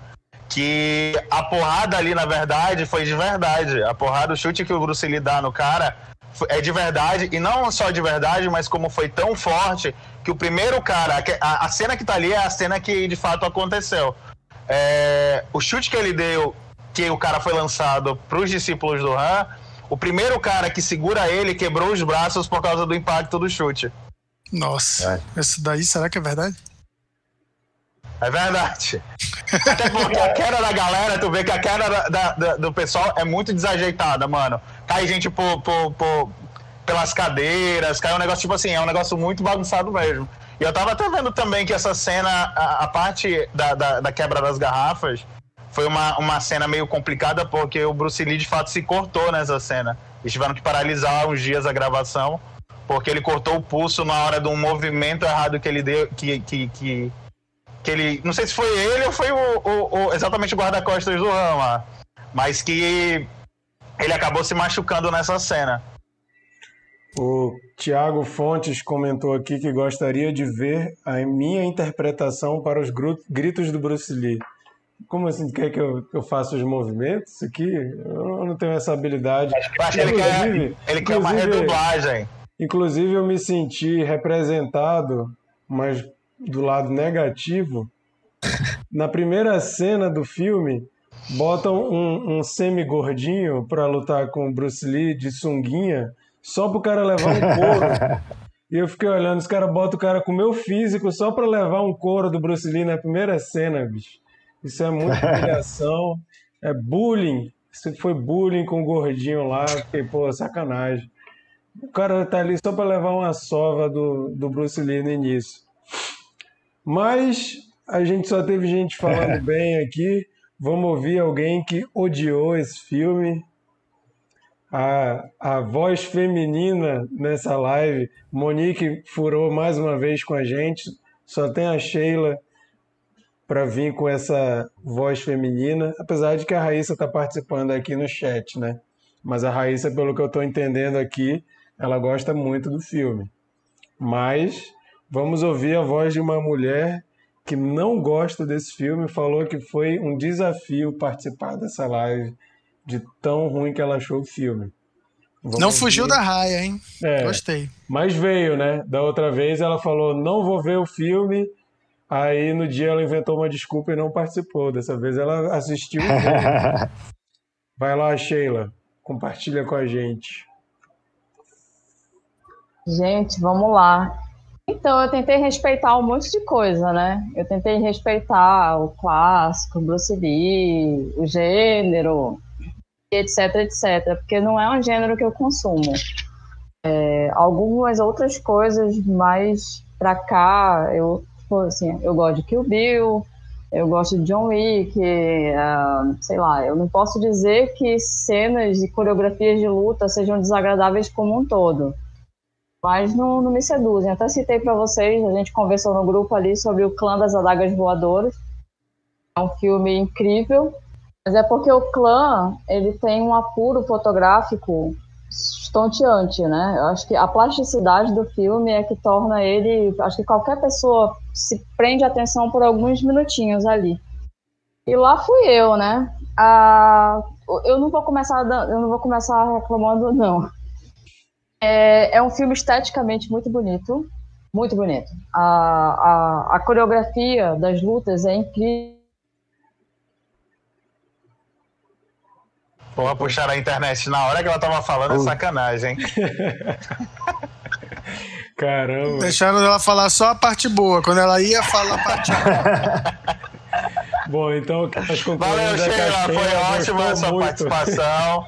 Que a porrada ali, na verdade, foi de verdade. A porrada, o chute que o Bruce Lee dá no cara é de verdade. E não só de verdade, mas como foi tão forte que o primeiro cara. A, a cena que tá ali é a cena que de fato aconteceu. É, o chute que ele deu, que o cara foi lançado pros discípulos do Han, o primeiro cara que segura ele quebrou os braços por causa do impacto do chute. Nossa, isso daí será que é verdade? É verdade. Até porque a queda da galera, tu vê que a queda da- da- da- do pessoal é muito desajeitada, mano. Cai gente por, por- por- pelas cadeiras, cai um negócio tipo assim, é um negócio muito bagunçado mesmo. E eu tava até vendo também que essa cena, a, a parte da, da, da quebra das garrafas, foi uma, uma cena meio complicada porque o Bruce Lee de fato se cortou nessa cena. Eles tiveram que paralisar uns dias a gravação porque ele cortou o pulso na hora de um movimento errado que ele deu, que, que, que, que ele, não sei se foi ele ou foi o, o- o- exatamente o guarda-costas do Rama, mas que ele acabou se machucando nessa cena. O Tiago Fontes comentou aqui que gostaria de ver a minha interpretação para os gritos do Bruce Lee. Como assim? Quer que eu, eu faça os movimentos aqui? Eu não tenho essa habilidade. Acho que ele quer, ele quer uma redublagem. Inclusive, eu me senti representado, mas do lado negativo. Na primeira cena do filme, botam um, um semi-gordinho para lutar com o Bruce Lee de sunguinha, só pro cara levar um couro. E eu fiquei olhando, os caras botam o cara com o meu físico só para levar um couro do Bruce Lee na primeira cena, bicho. Isso é muita humilhação, é bullying. Isso foi bullying com o gordinho lá, porque, pô, sacanagem. O cara tá ali só para levar uma sova do, do Bruce Lee no início. Mas a gente só teve gente falando bem aqui. Vamos ouvir alguém que odiou esse filme. A, a voz feminina nessa live. Monique furou mais uma vez com a gente. Só tem a Sheila para vir com essa voz feminina. Apesar de que a Raíssa está participando aqui no chat, né? Mas a Raíssa, pelo que eu estou entendendo aqui, ela gosta muito do filme. Mas vamos ouvir a voz de uma mulher que não gosta desse filme, falou que foi um desafio participar dessa live, de tão ruim que ela achou o filme. Vamos Não fugiu ouvir. da raia, hein? É, Gostei. mas veio, né? Da outra vez ela falou: não vou ver o filme. Aí no dia ela inventou uma desculpa e não participou. Dessa vez ela assistiu. o filme. Vai lá, Sheila, compartilha com a gente. Gente, vamos lá. Então, eu tentei respeitar um monte de coisa, né? Eu tentei respeitar o clássico, Bruce Lee, o gênero, etc, etc, porque não é um gênero que eu consumo. É, algumas outras coisas mais pra cá, eu, tipo assim, eu gosto de Kill Bill, eu gosto de John Wick, ah, sei lá, eu não posso dizer que cenas e coreografias de luta sejam desagradáveis como um todo mas não, não me seduzem. Até citei para vocês, a gente conversou no grupo ali sobre o Clã das Adagas Voadoras. É um filme incrível, mas é porque o clã ele tem um apuro fotográfico estonteante, né? Eu acho que a plasticidade do filme é que torna ele. Acho que qualquer pessoa se prende atenção por alguns minutinhos ali. E lá fui eu, né? Ah, eu não vou começar, eu não vou começar reclamando, não. É, é um filme esteticamente muito bonito, muito bonito. A, a, a coreografia das lutas é incrível. Porra, puxaram a internet na hora que ela tava falando é sacanagem, hein? Caramba. Deixaram ela falar só a parte boa. Quando ela ia falar a parte boa. Bom, então nós Valeu, Sheila. Foi ótima a sua muito. participação.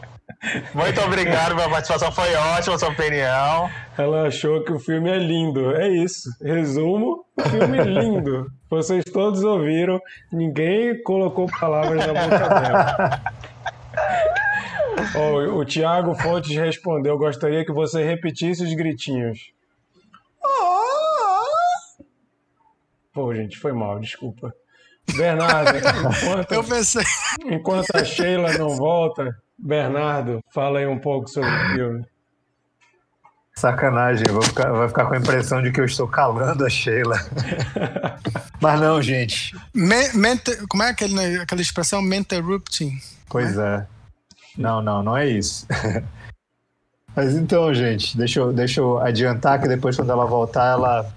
Muito obrigado pela participação. Foi ótima a sua opinião. Ela achou que o filme é lindo. É isso. Resumo: filme lindo. Vocês todos ouviram. Ninguém colocou palavras na boca dela. Oh, o Tiago Fontes respondeu: gostaria que você repetisse os gritinhos. Pô, gente, foi mal, desculpa. Bernardo, enquanto, Eu pensei. enquanto a Sheila não volta, Bernardo, fala aí um pouco sobre o filme. Sacanagem, vou ficar, vai ficar com a impressão de que eu estou calando a Sheila. Mas não, gente. Me, mente, como é aquele, aquela expressão? Menterrupting. Pois é. Não, não, não é isso. Mas então, gente, deixa eu, deixa eu adiantar que depois, quando ela voltar, ela,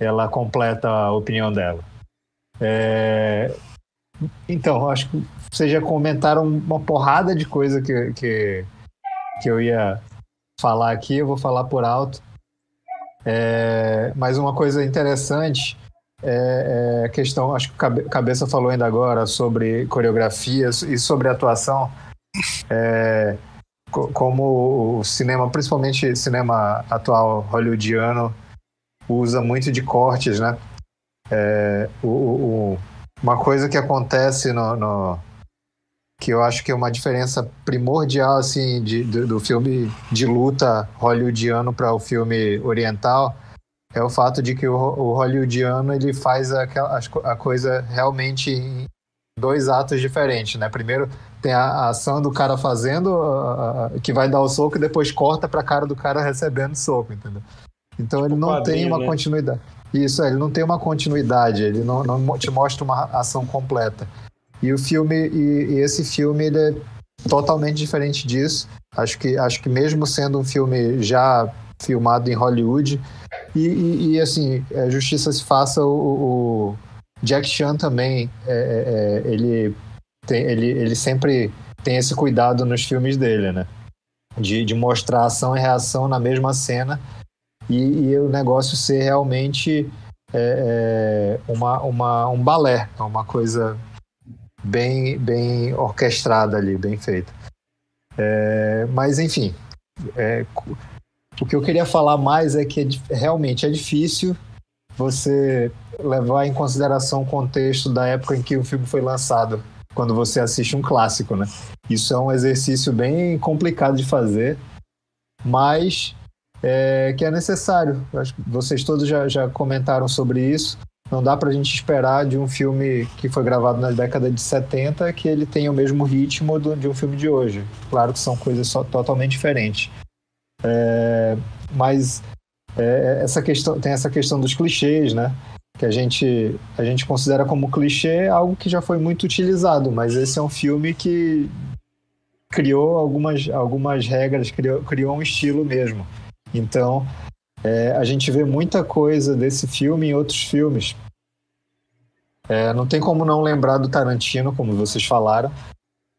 ela completa a opinião dela. É... Então, acho que vocês já comentaram uma porrada de coisa que, que, que eu ia falar aqui, eu vou falar por alto. É... Mas uma coisa interessante é, é a questão, acho que o Cabeça falou ainda agora sobre coreografias e sobre atuação. É, como o cinema, principalmente cinema atual hollywoodiano, usa muito de cortes, né? É, o, o, uma coisa que acontece no, no, que eu acho que é uma diferença primordial assim de, do, do filme de luta hollywoodiano para o filme oriental é o fato de que o, o hollywoodiano ele faz a, a, coisa realmente em dois atos diferentes, né? Primeiro tem a, a ação do cara fazendo, a, que vai dar o soco e depois corta para a cara do cara recebendo soco, entendeu? Então ele não tem uma né? continuidade. Isso, ele não tem uma continuidade, ele não, não te mostra uma ação completa. E o filme, e, e, esse filme, ele é totalmente diferente disso. Acho que, acho que mesmo sendo um filme já filmado em Hollywood, e, e, e assim, é, justiça se faça, o, o Jack Chan também, é, é, é, ele, tem, ele, ele sempre tem esse cuidado nos filmes dele, né? De, de mostrar ação e reação na mesma cena e, e o negócio ser realmente é, é, uma, uma, um balé, é uma coisa bem, bem orquestrada ali, bem feita. É, mas, enfim, é, o que eu queria falar mais é que é, realmente é difícil você levar em consideração o contexto da época em que o filme foi lançado, quando você assiste um clássico, né? Isso é um exercício bem complicado de fazer, mas é, que é necessário. Acho que vocês todos já, já comentaram sobre isso. Não dá para a gente esperar de um filme que foi gravado na década de 70 que ele tenha o mesmo ritmo do, de um filme de hoje. Claro que são coisas só, totalmente diferentes. É, mas é, essa questão, tem essa questão dos clichês, né? Que a gente, a gente considera como clichê algo que já foi muito utilizado, mas esse é um filme que criou algumas, algumas regras, criou, criou um estilo mesmo. Então, é, a gente vê muita coisa desse filme em outros filmes. É, não tem como não lembrar do Tarantino, como vocês falaram,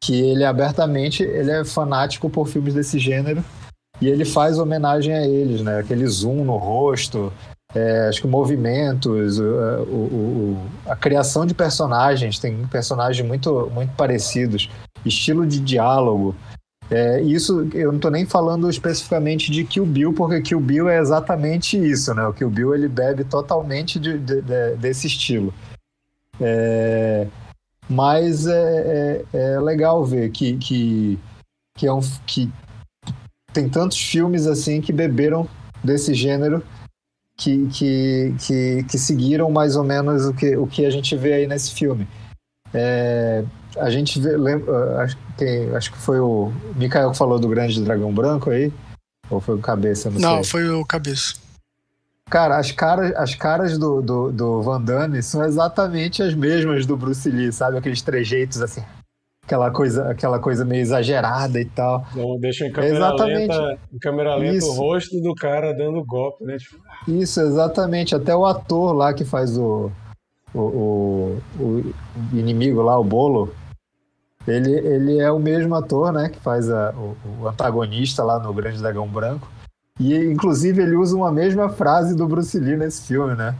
que ele abertamente ele é fanático por filmes desse gênero e ele faz homenagem a eles, né? Aquele zoom no rosto, é, acho que movimentos, o, o, o, a criação de personagens, tem personagens muito, muito parecidos, estilo de diálogo. É, isso eu não estou nem falando especificamente de Kill Bill, porque Kill Bill é exatamente isso, né? O Kill Bill ele bebe totalmente de, de, de, desse estilo. É, mas é, é, é, legal ver que, que, que, é um, que tem tantos filmes assim que beberam desse gênero que, que, que, que seguiram mais ou menos o que, o que a gente vê aí nesse filme. É, a gente vê, lembra, acho, que, acho que foi o Mikael que falou do Grande Dragão Branco aí, ou foi o Cabeça? Não, não foi o Cabeça. Cara, as caras, as caras do, do, do Van Damme são exatamente as mesmas do Bruce Lee, sabe? Aqueles trejeitos assim. Aquela coisa, aquela coisa meio exagerada e tal. Não, deixa em câmera exatamente. lenta, em câmera lenta Isso. o rosto do cara dando golpe, né? Tipo... Isso, exatamente. Até o ator lá que faz o, o, o, o inimigo lá, o Bolo, ele, ele é o mesmo ator, né? Que faz a, o, o antagonista lá no Grande Dragão Branco. E, inclusive, ele usa uma mesma frase do Bruce Lee nesse filme, né?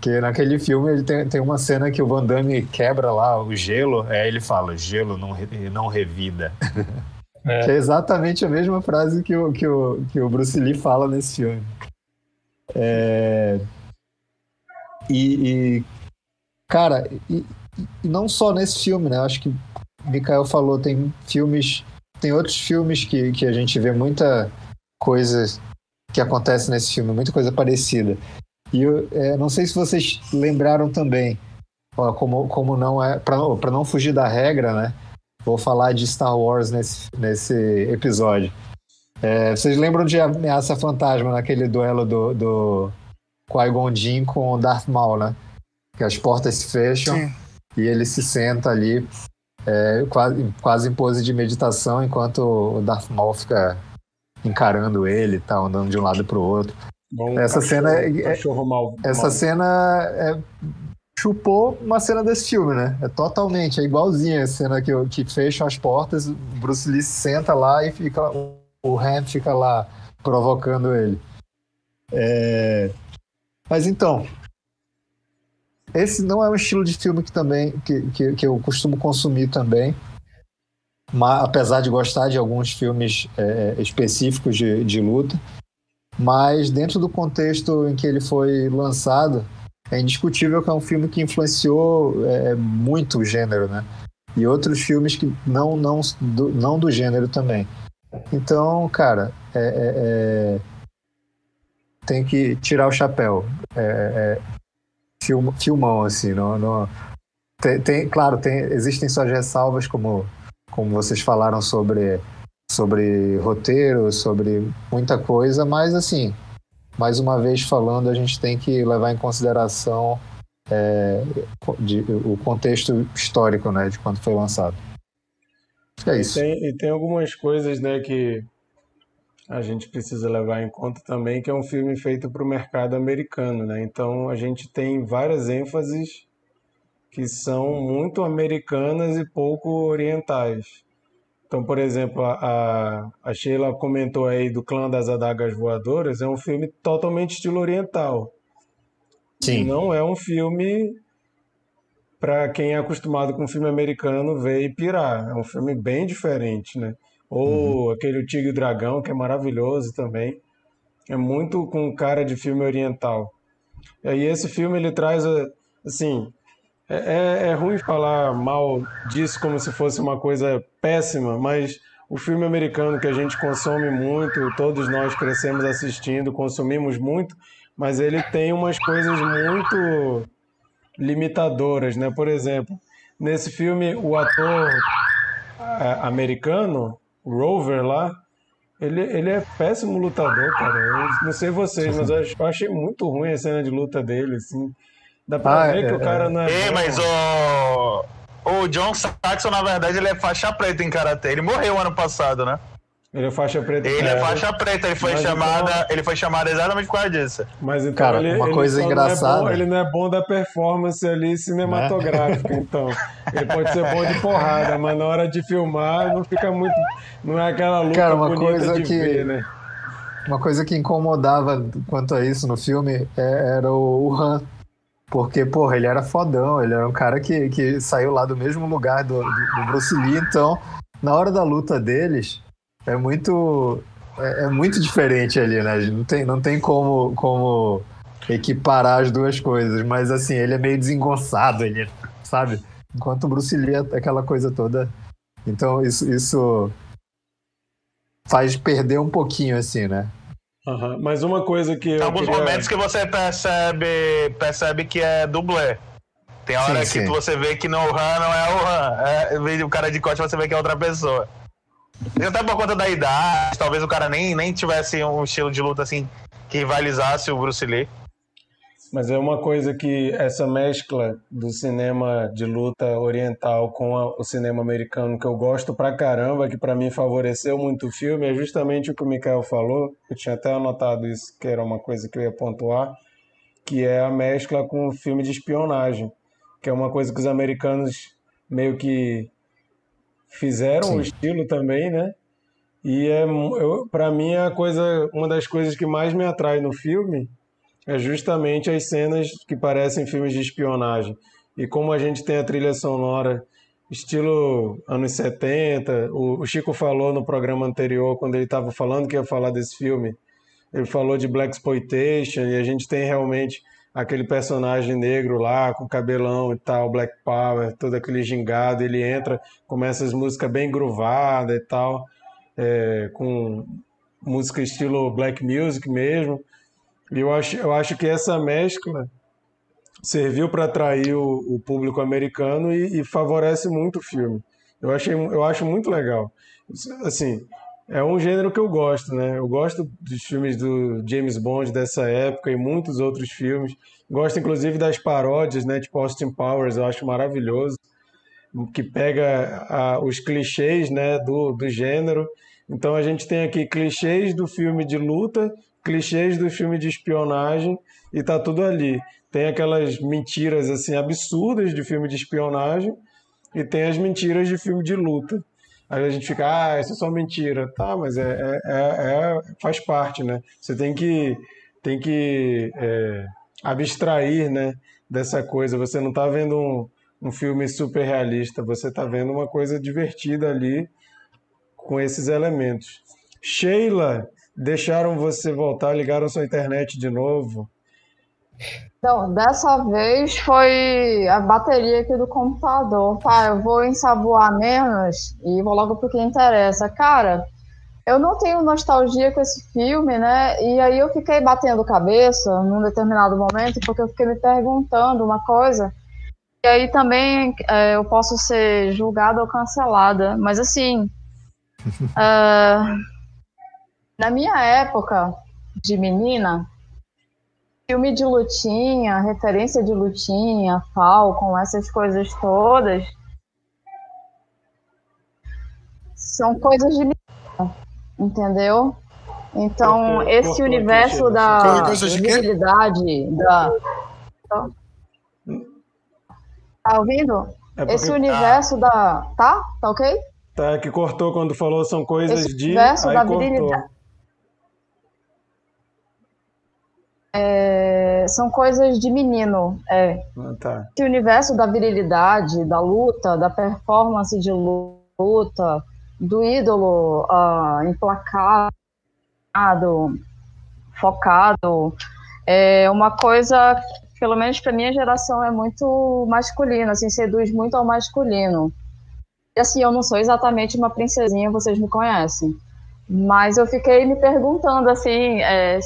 Que naquele filme ele tem, tem uma cena que o Van Damme quebra lá o gelo, aí ele fala, gelo não, não revida. É. Que é exatamente a mesma frase que o, que, o, que o Bruce Lee fala nesse filme. É... E, e, cara, e, e, não só nesse filme, né? Acho que o Mikael falou, tem filmes, tem outros filmes que, que a gente vê muita coisa que acontece nesse filme, muita coisa parecida. E eu é, não sei se vocês lembraram também, ó, como, como não é, para não fugir da regra, né? Vou falar de Star Wars nesse, nesse episódio. É, vocês lembram de Ameaça Fantasma naquele duelo do, do Qui-Gon Jinn com o Darth Maul, né? Que as portas se fecham Sim. e ele se senta ali é, quase, quase em pose de meditação enquanto o Darth Maul fica encarando ele, tá andando de um lado para o outro. Essa cachorro, cena é, cachorro mal, essa mal. cena é, chupou uma cena desse filme, né? É totalmente, é igualzinha a cena que, que fecham as portas, o Bruce Lee senta lá e fica o Ham fica lá provocando ele. É... Mas então, esse não é um estilo de filme que também que, que, que eu costumo consumir também mas, apesar de gostar de alguns filmes é, específicos de, de luta, mas dentro do contexto em que ele foi lançado, é indiscutível que é um filme que influenciou é, muito o gênero, né? E outros filmes que não, não, do, não do gênero também. Então, cara, é, é, é tem que tirar o chapéu. É, é, film, filmão, assim. Não, não, tem, tem, claro, tem, existem suas ressalvas, como como vocês falaram sobre, sobre roteiro, sobre muita coisa, mas assim, mais uma vez falando, a gente tem que levar em consideração é, de, o contexto histórico né, de quando foi lançado. É isso. E tem, e tem algumas coisas né, que a gente precisa levar em conta também, que é um filme feito para o mercado americano. Né? Então a gente tem várias ênfases que são muito americanas e pouco orientais. Então, por exemplo, a, a Sheila comentou aí do Clã das Adagas Voadoras, é um filme totalmente estilo oriental. Sim. Não é um filme para quem é acostumado com filme americano ver e pirar. É um filme bem diferente, né? Ou uhum. aquele O Tigre e o Dragão, que é maravilhoso também. É muito com cara de filme oriental. E aí esse filme ele traz assim, é, é, é ruim falar mal disso como se fosse uma coisa péssima, mas o filme americano que a gente consome muito, todos nós crescemos assistindo, consumimos muito, mas ele tem umas coisas muito limitadoras, né? Por exemplo, nesse filme o ator é, americano, Rover lá, ele, ele é péssimo lutador, cara. Eu não sei vocês, mas eu achei muito ruim a cena de luta dele, assim. Dá pra ah, ver é, que o cara não é. É, mas o. O John Saxon, na verdade, ele é faixa preta em karatê. Ele morreu ano passado, né? Ele é faixa preta. Ele é, é faixa preta, ele foi chamada, então... ele foi chamado exatamente por causa disso. Mas então Cara, ele, uma ele coisa engraçada. Não é bom, ele não é bom da performance ali cinematográfica, né? então. Ele pode ser bom de porrada, mas na hora de filmar não fica muito, não é aquela luta Cara, uma coisa que ver, né? Uma coisa que incomodava quanto a isso no filme é, era o, o Han porque, porra, ele era fodão, ele era um cara que, que saiu lá do mesmo lugar do, do, do Bruce Lee, então, na hora da luta deles, é muito. É, é, muito diferente ali, né? Não tem, não tem como, como equiparar as duas coisas, mas assim, ele é meio desengonçado, ele, sabe? Enquanto o Bruce Lee é aquela coisa toda. Então, isso, isso faz perder um pouquinho, assim, né? Uhum. Mas uma coisa que. Tem alguns queria... momentos que você percebe, percebe que é dublê. Tem hora sim, que sim. você vê que no Han não é o Han. É, o cara de corte, você vê que é outra pessoa. E até por conta da idade, talvez o cara nem, nem tivesse um estilo de luta assim que rivalizasse o Bruce Lee. Mas é uma coisa que essa mescla do cinema de luta oriental com a, o cinema americano que eu gosto pra caramba, que para mim favoreceu muito o filme, é justamente o que o Mikael falou. Eu tinha até anotado isso, que era uma coisa que eu ia pontuar, que é a mescla com o filme de espionagem, que é uma coisa que os americanos meio que fizeram Sim. o estilo também, né? E é, para mim é a coisa, uma das coisas que mais me atrai no filme é justamente as cenas que parecem filmes de espionagem. E como a gente tem a trilha sonora estilo anos 70, o, Chico falou no programa anterior, quando ele estava falando que ia falar desse filme, ele falou de Black Exploitation e a gente tem realmente aquele personagem negro lá com cabelão e tal, Black Power, todo aquele gingado, ele entra, começa as músicas bem groovadas e tal, é, com música estilo black music mesmo. Eu acho, eu acho que essa mescla serviu para atrair o, o, público americano e, e, favorece muito o filme. Eu, achei, eu acho muito legal. Assim, é um gênero que eu gosto, né? Eu gosto dos filmes do James Bond dessa época e muitos outros filmes. Gosto, inclusive, das paródias, né? Tipo Austin Powers, eu acho maravilhoso. Que pega a, os clichês, né? Do, do gênero. Então a gente tem aqui clichês do filme de luta clichês do filme de espionagem e tá tudo ali. Tem aquelas mentiras assim absurdas de filme de espionagem e tem as mentiras de filme de luta. Aí a gente fica, ah, isso é só mentira. Tá, mas é, é, é, é faz parte, né? Você tem que, tem que é, abstrair né, dessa coisa. Você não está vendo um, um filme super realista, você está vendo uma coisa divertida ali com esses elementos. Sheila deixaram você voltar, ligaram sua internet de novo? Não, dessa vez foi a bateria aqui do computador. Tá, eu vou ensaboar menos e vou logo pro que interessa. Cara, eu não tenho nostalgia com esse filme, né? E aí eu fiquei batendo cabeça num determinado momento, porque eu fiquei me perguntando uma coisa. E aí também é, eu posso ser julgada ou cancelada. Mas assim. uh, Na minha época de menina, filme de lutinha, referência de lutinha, Falcon, essas coisas todas, são coisas de menina, entendeu? Então, cortou, esse cortou, universo da visibilidade, da... Tá ouvindo? É esse universo tá. da... Tá? Tá ok? Tá, que cortou quando falou são coisas esse de... universo da virilidade É, são coisas de menino. É. Ah, tá. Esse universo da virilidade, da luta, da performance de luta, do ídolo uh, emplacado, focado, é uma coisa, pelo menos para minha geração, é muito masculina, assim, seduz muito ao masculino. E assim, eu não sou exatamente uma princesinha, vocês me conhecem. Mas eu fiquei me perguntando, assim, é,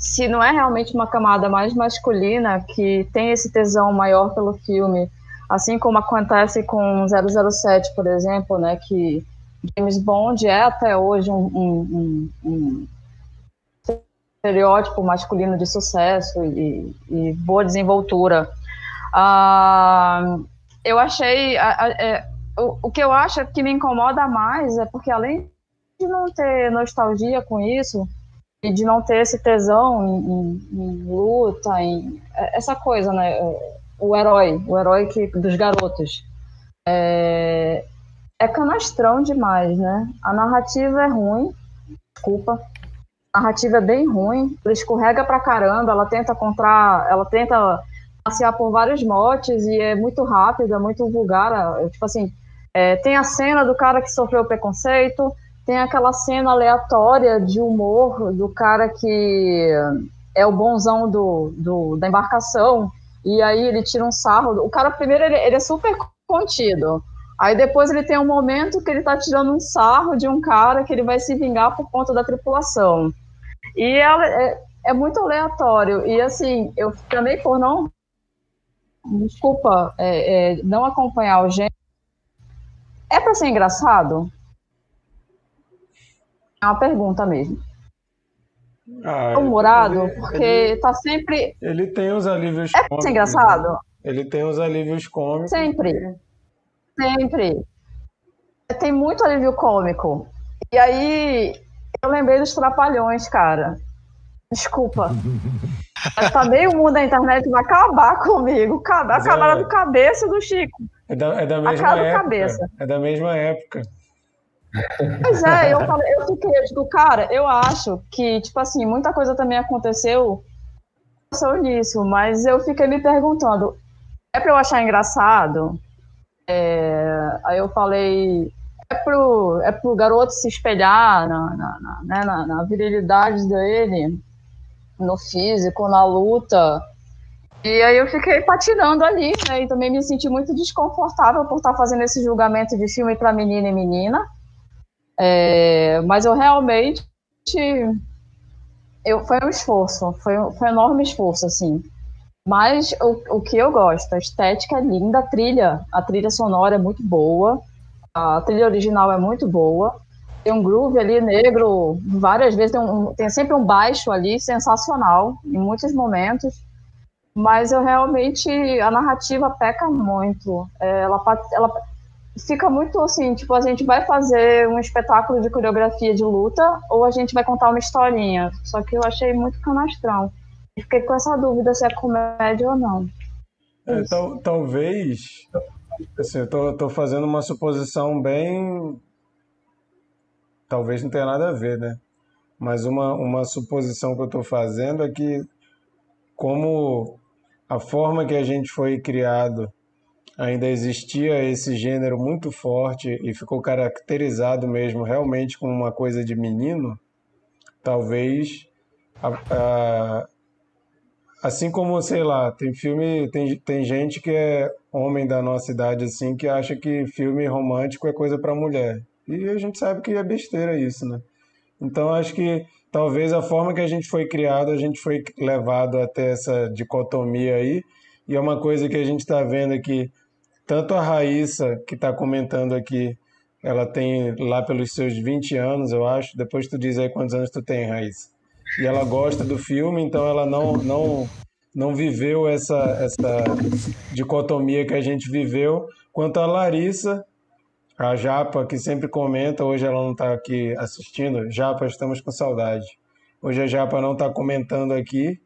se não é realmente uma camada mais masculina que tem esse tesão maior pelo filme, assim como acontece com 007, por exemplo, né, que James Bond é até hoje um, um, um, um estereótipo masculino de sucesso e, e boa desenvoltura. Uh, eu achei. é, o, o que eu acho que me incomoda mais é porque, além de não ter nostalgia com isso, e de não ter esse tesão em, em, em, luta, em é, essa coisa, né? O herói, o herói que, dos garotos. É, é canastrão demais, né? A narrativa é ruim, desculpa. A narrativa é bem ruim, ela escorrega pra caramba, ela tenta contra, ela tenta passear por vários motes e é muito rápida, é muito vulgar. Tipo assim, é, tem a cena do cara que sofreu preconceito, tem aquela cena aleatória de humor do cara que é o bonzão do, do, da embarcação, e aí ele tira um sarro. O cara, primeiro, ele, ele é super contido. Aí depois ele tem um momento que ele tá tirando um sarro de um cara que ele vai se vingar por conta da tripulação. E é, é, é muito aleatório. E assim, eu também por não desculpa, é, é, não acompanhar o gênero. É para ser engraçado? É uma pergunta mesmo. Ah, humorado, ele, porque ele, tá sempre. Ele tem os alívios é cômicos. É engraçado? Ele tem os alívios cômicos. Sempre. Sempre. Tem muito alívio cômico. E aí, eu lembrei dos Trapalhões, cara. Desculpa. tá meio mundo da internet vai acabar comigo. Acabar a cara é... do cabeça do Chico. É da, é da mesma época. Cabeça. É da mesma época. Pois é, eu, falei, eu fiquei, eu digo, cara, eu acho que, tipo assim, muita coisa também aconteceu nisso, mas eu fiquei me perguntando, é pra eu achar engraçado? É, aí eu falei, é pro, é pro garoto se espelhar na, na, na, né, na, na virilidade dele, no físico, na luta. E aí eu fiquei patinando ali, né? E também me senti muito desconfortável por estar fazendo esse julgamento de filme para menina e menina. É, mas eu realmente. Eu, foi um esforço, foi, foi um enorme esforço, assim. Mas o, o que eu gosto, a estética é linda, a trilha, a trilha sonora é muito boa, a trilha original é muito boa. Tem um groove ali negro, várias vezes, tem, um, tem sempre um baixo ali sensacional, em muitos momentos. Mas eu realmente, a narrativa peca muito. É, ela, ela fica muito assim, tipo, a gente vai fazer um espetáculo de coreografia de luta ou a gente vai contar uma historinha. Só que eu achei muito canastrão. Fiquei com essa dúvida se é comédia ou não. É, tal, talvez. Assim, eu tô, tô fazendo uma suposição bem. Talvez não tenha nada a ver, né? Mas uma, uma suposição que eu estou fazendo é que, como a forma que a gente foi criado ainda existia esse gênero muito forte e ficou caracterizado mesmo realmente como uma coisa de menino, talvez a, a, assim como, sei lá, tem filme, tem, tem gente que é homem da nossa idade assim que acha que filme romântico é coisa para mulher. E a gente sabe que é besteira isso, né? Então acho que talvez a forma que a gente foi criado, a gente foi levado até essa dicotomia aí, e é uma coisa que a gente está vendo aqui, tanto a Raíssa, que está comentando aqui, ela tem lá pelos seus 20 anos, eu acho, depois tu diz aí quantos anos tu tem, Raíssa e ela gosta do filme, então ela não, não, não viveu essa, essa dicotomia que a gente viveu. Quanto a Larissa, a Japa, que sempre comenta, hoje ela não está aqui assistindo. Japa, estamos com saudade. Hoje a Japa não está comentando aqui,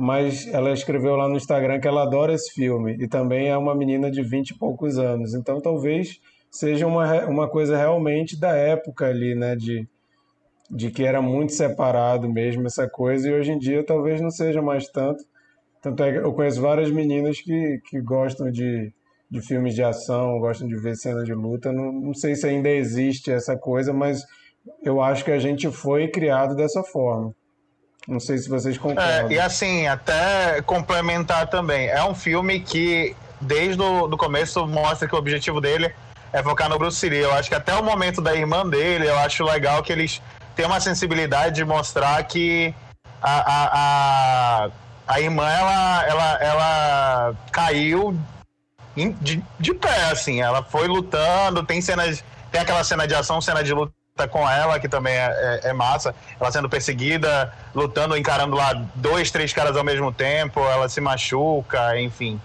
mas ela escreveu lá no Instagram que ela adora esse filme e também é uma menina de 20 e poucos anos. Então talvez seja uma, uma coisa realmente da época ali, né? De, de que era muito separado mesmo essa coisa, e hoje em dia talvez não seja mais tanto. Tanto é que eu conheço várias meninas que, que gostam de, de filmes de ação, gostam de ver cena de luta. Não, não sei se ainda existe essa coisa, mas eu acho que a gente foi criado dessa forma. Não sei se vocês concordam. É, e assim, até complementar também, é um filme que desde o começo mostra que o objetivo dele é focar no Bruce Lee. Eu acho que até o momento da irmã dele, eu acho legal que eles tem uma sensibilidade de mostrar que a, a, a, a irmã, ela, ela, ela caiu de, de pé, assim. Ela foi lutando, tem cenas... Tem aquela cena de ação, cena de luta com ela, que também é, é, é, massa. Ela sendo perseguida, lutando, encarando lá dois, três caras ao mesmo tempo, ela se machuca, enfim.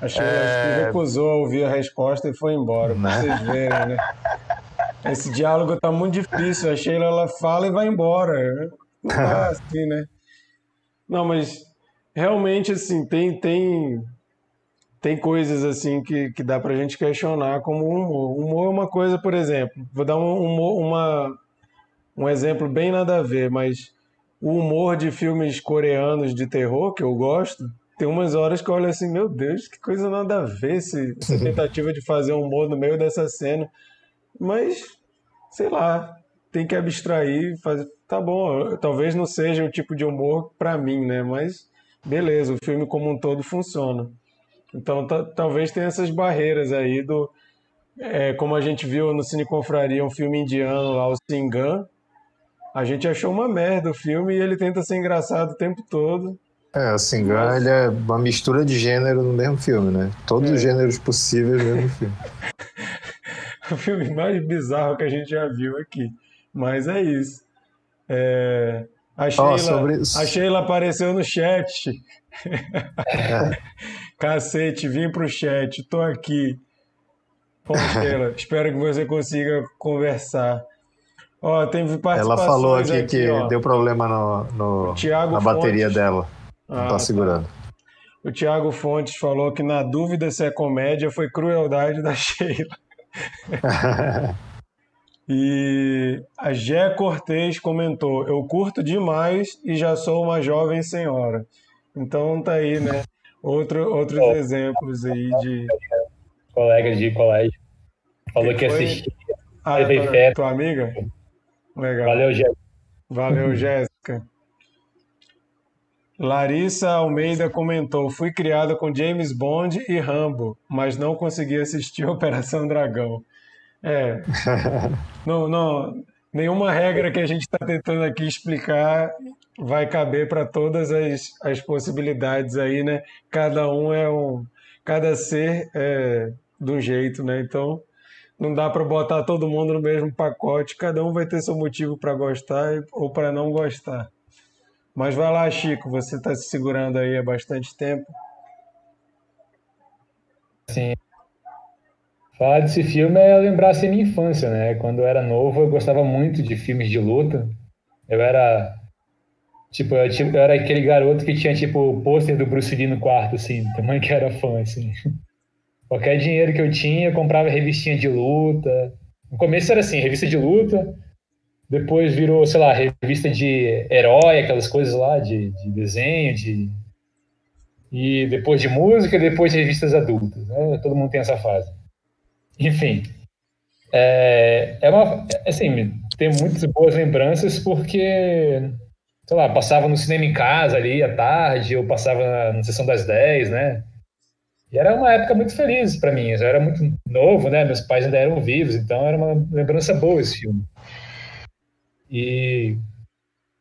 Achei é... que recusou ouvir a resposta e foi embora, pra né? vocês verem, né? Esse diálogo tá muito difícil. A Sheila ela fala e vai embora. Não tá assim, né? Não, mas realmente assim, tem tem tem coisas assim que, que dá pra gente questionar como humor. Humor é uma coisa, por exemplo, vou dar um humor, uma um exemplo bem nada a ver, mas o humor de filmes coreanos de terror que eu gosto, tem umas horas que eu olho assim, meu Deus, que coisa nada a ver esse, essa tentativa de fazer humor no meio dessa cena. Mas, sei lá, tem que abstrair, fazer. Tá bom, talvez não seja o tipo de humor para mim, né? Mas beleza, o filme como um todo funciona. Então talvez tenha essas barreiras aí do. É, como a gente viu no Cine Confraria, um filme indiano lá, o Singan. A gente achou uma merda o filme e ele tenta ser engraçado o tempo todo. É, o Singan, ele é uma mistura de gênero no mesmo filme, né? Todos é. os gêneros possíveis no mesmo filme. o filme mais bizarro que a gente já viu aqui. Mas é isso. É... A, Sheila, oh, sobre... a Sheila apareceu no chat. É. Cacete, vim pro chat, tô aqui. Sheila, espero que você consiga conversar. Ó, tem Ela falou aqui, aqui que ó. deu problema no, no na bateria Fontes. dela. Não ah, tá segurando. Tá. O Thiago Fontes falou que na dúvida se é comédia foi crueldade da Sheila. e a Gé Cortez comentou: Eu curto demais e já sou uma jovem senhora. Então tá aí, né? Outro, outros oh, exemplos aí de. Colegas de colégio. Falou que, que assistia. Ah, é tua, tua amiga? Legal. Valeu, Jéssica. Valeu, Jéssica. Larissa Almeida comentou: Fui criada com James Bond e Rambo, mas não consegui assistir Operação Dragão. É. não, não, nenhuma regra que a gente está tentando aqui explicar vai caber para todas as, as possibilidades aí, né? Cada um é um. Cada ser é de um jeito, né? Então não dá para botar todo mundo no mesmo pacote, cada um vai ter seu motivo para gostar ou para não gostar. Mas vai lá, Chico, você está se segurando aí há bastante tempo. Sim. Falar desse filme é lembrar assim, minha infância, né? Quando eu era novo, eu gostava muito de filmes de luta. Eu era tipo, eu, tipo, eu era aquele garoto que tinha tipo o pôster do Bruce Lee no quarto, assim, também que era fã, assim. Qualquer dinheiro que eu tinha, eu comprava revistinha de luta. No começo era assim, revista de luta, depois virou, sei lá, revista de herói, aquelas coisas lá, de, de desenho, de. E depois de música, depois de revistas adultas. Né? Todo mundo tem essa fase. Enfim. É, é uma. Assim, tem muitas boas lembranças porque. Sei lá, passava no cinema em casa ali à tarde, ou passava na, na sessão das 10, né? E era uma época muito feliz para mim. Eu era muito novo, né? Meus pais ainda eram vivos, então era uma lembrança boa esse filme. E,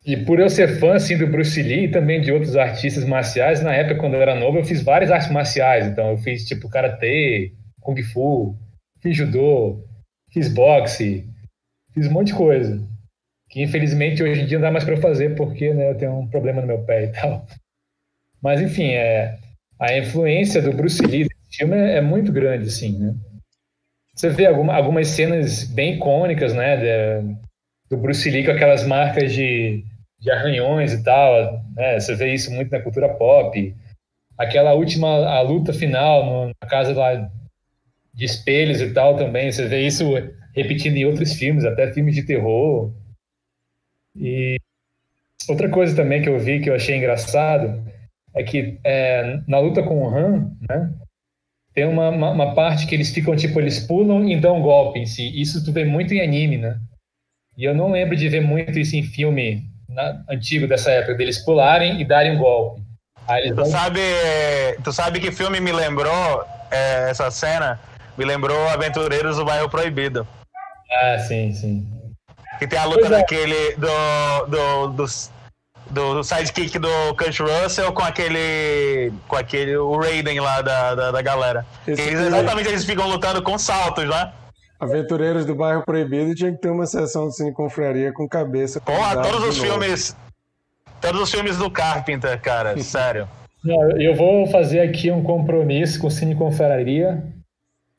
e por eu ser fã assim, do Bruce Lee e também de outros artistas marciais, na época, quando eu era novo, eu fiz várias artes marciais. Então, eu fiz tipo karatê, kung fu, fiz judô, fiz boxe, fiz um monte de coisa. Que infelizmente hoje em dia não dá mais para fazer porque né, eu tenho um problema no meu pé e tal. Mas enfim, é, a influência do Bruce Lee nesse filme é, é muito grande, assim, né? Você vê alguma, algumas cenas bem icônicas, né? De, do Bruce Lee com aquelas marcas de, de arranhões e tal. Né? Você vê isso muito na cultura pop. Aquela última a luta final no, na casa lá de espelhos e tal também. Você vê isso repetindo em outros filmes, até filmes de terror. E outra coisa também que eu vi que eu achei engraçado é que é, na luta com o Han, né, tem uma, uma, uma, parte que eles ficam tipo eles pulam e dão um golpe em si. Isso tu vê muito em anime, né? E eu não lembro de ver muito isso em filme na, antigo dessa época, deles pularem e darem um golpe. tu, vão... sabe, tu sabe que filme me lembrou é, essa cena? Me lembrou Aventureiros do Bairro Proibido. Ah, sim, sim. Que tem a luta é. daquele do, do, do, do, do sidekick do Kurt Russell com aquele. com aquele. o Raiden lá da, da, da galera. Eles, exatamente eles ficam lutando com saltos, né? Aventureiros do Bairro Proibido tinha que ter uma sessão de Cine Confraria com cabeça. Porra, todos os filmes. Todos os filmes do Carpenter, cara, sério. eu vou fazer aqui um compromisso com o Cine Confraria,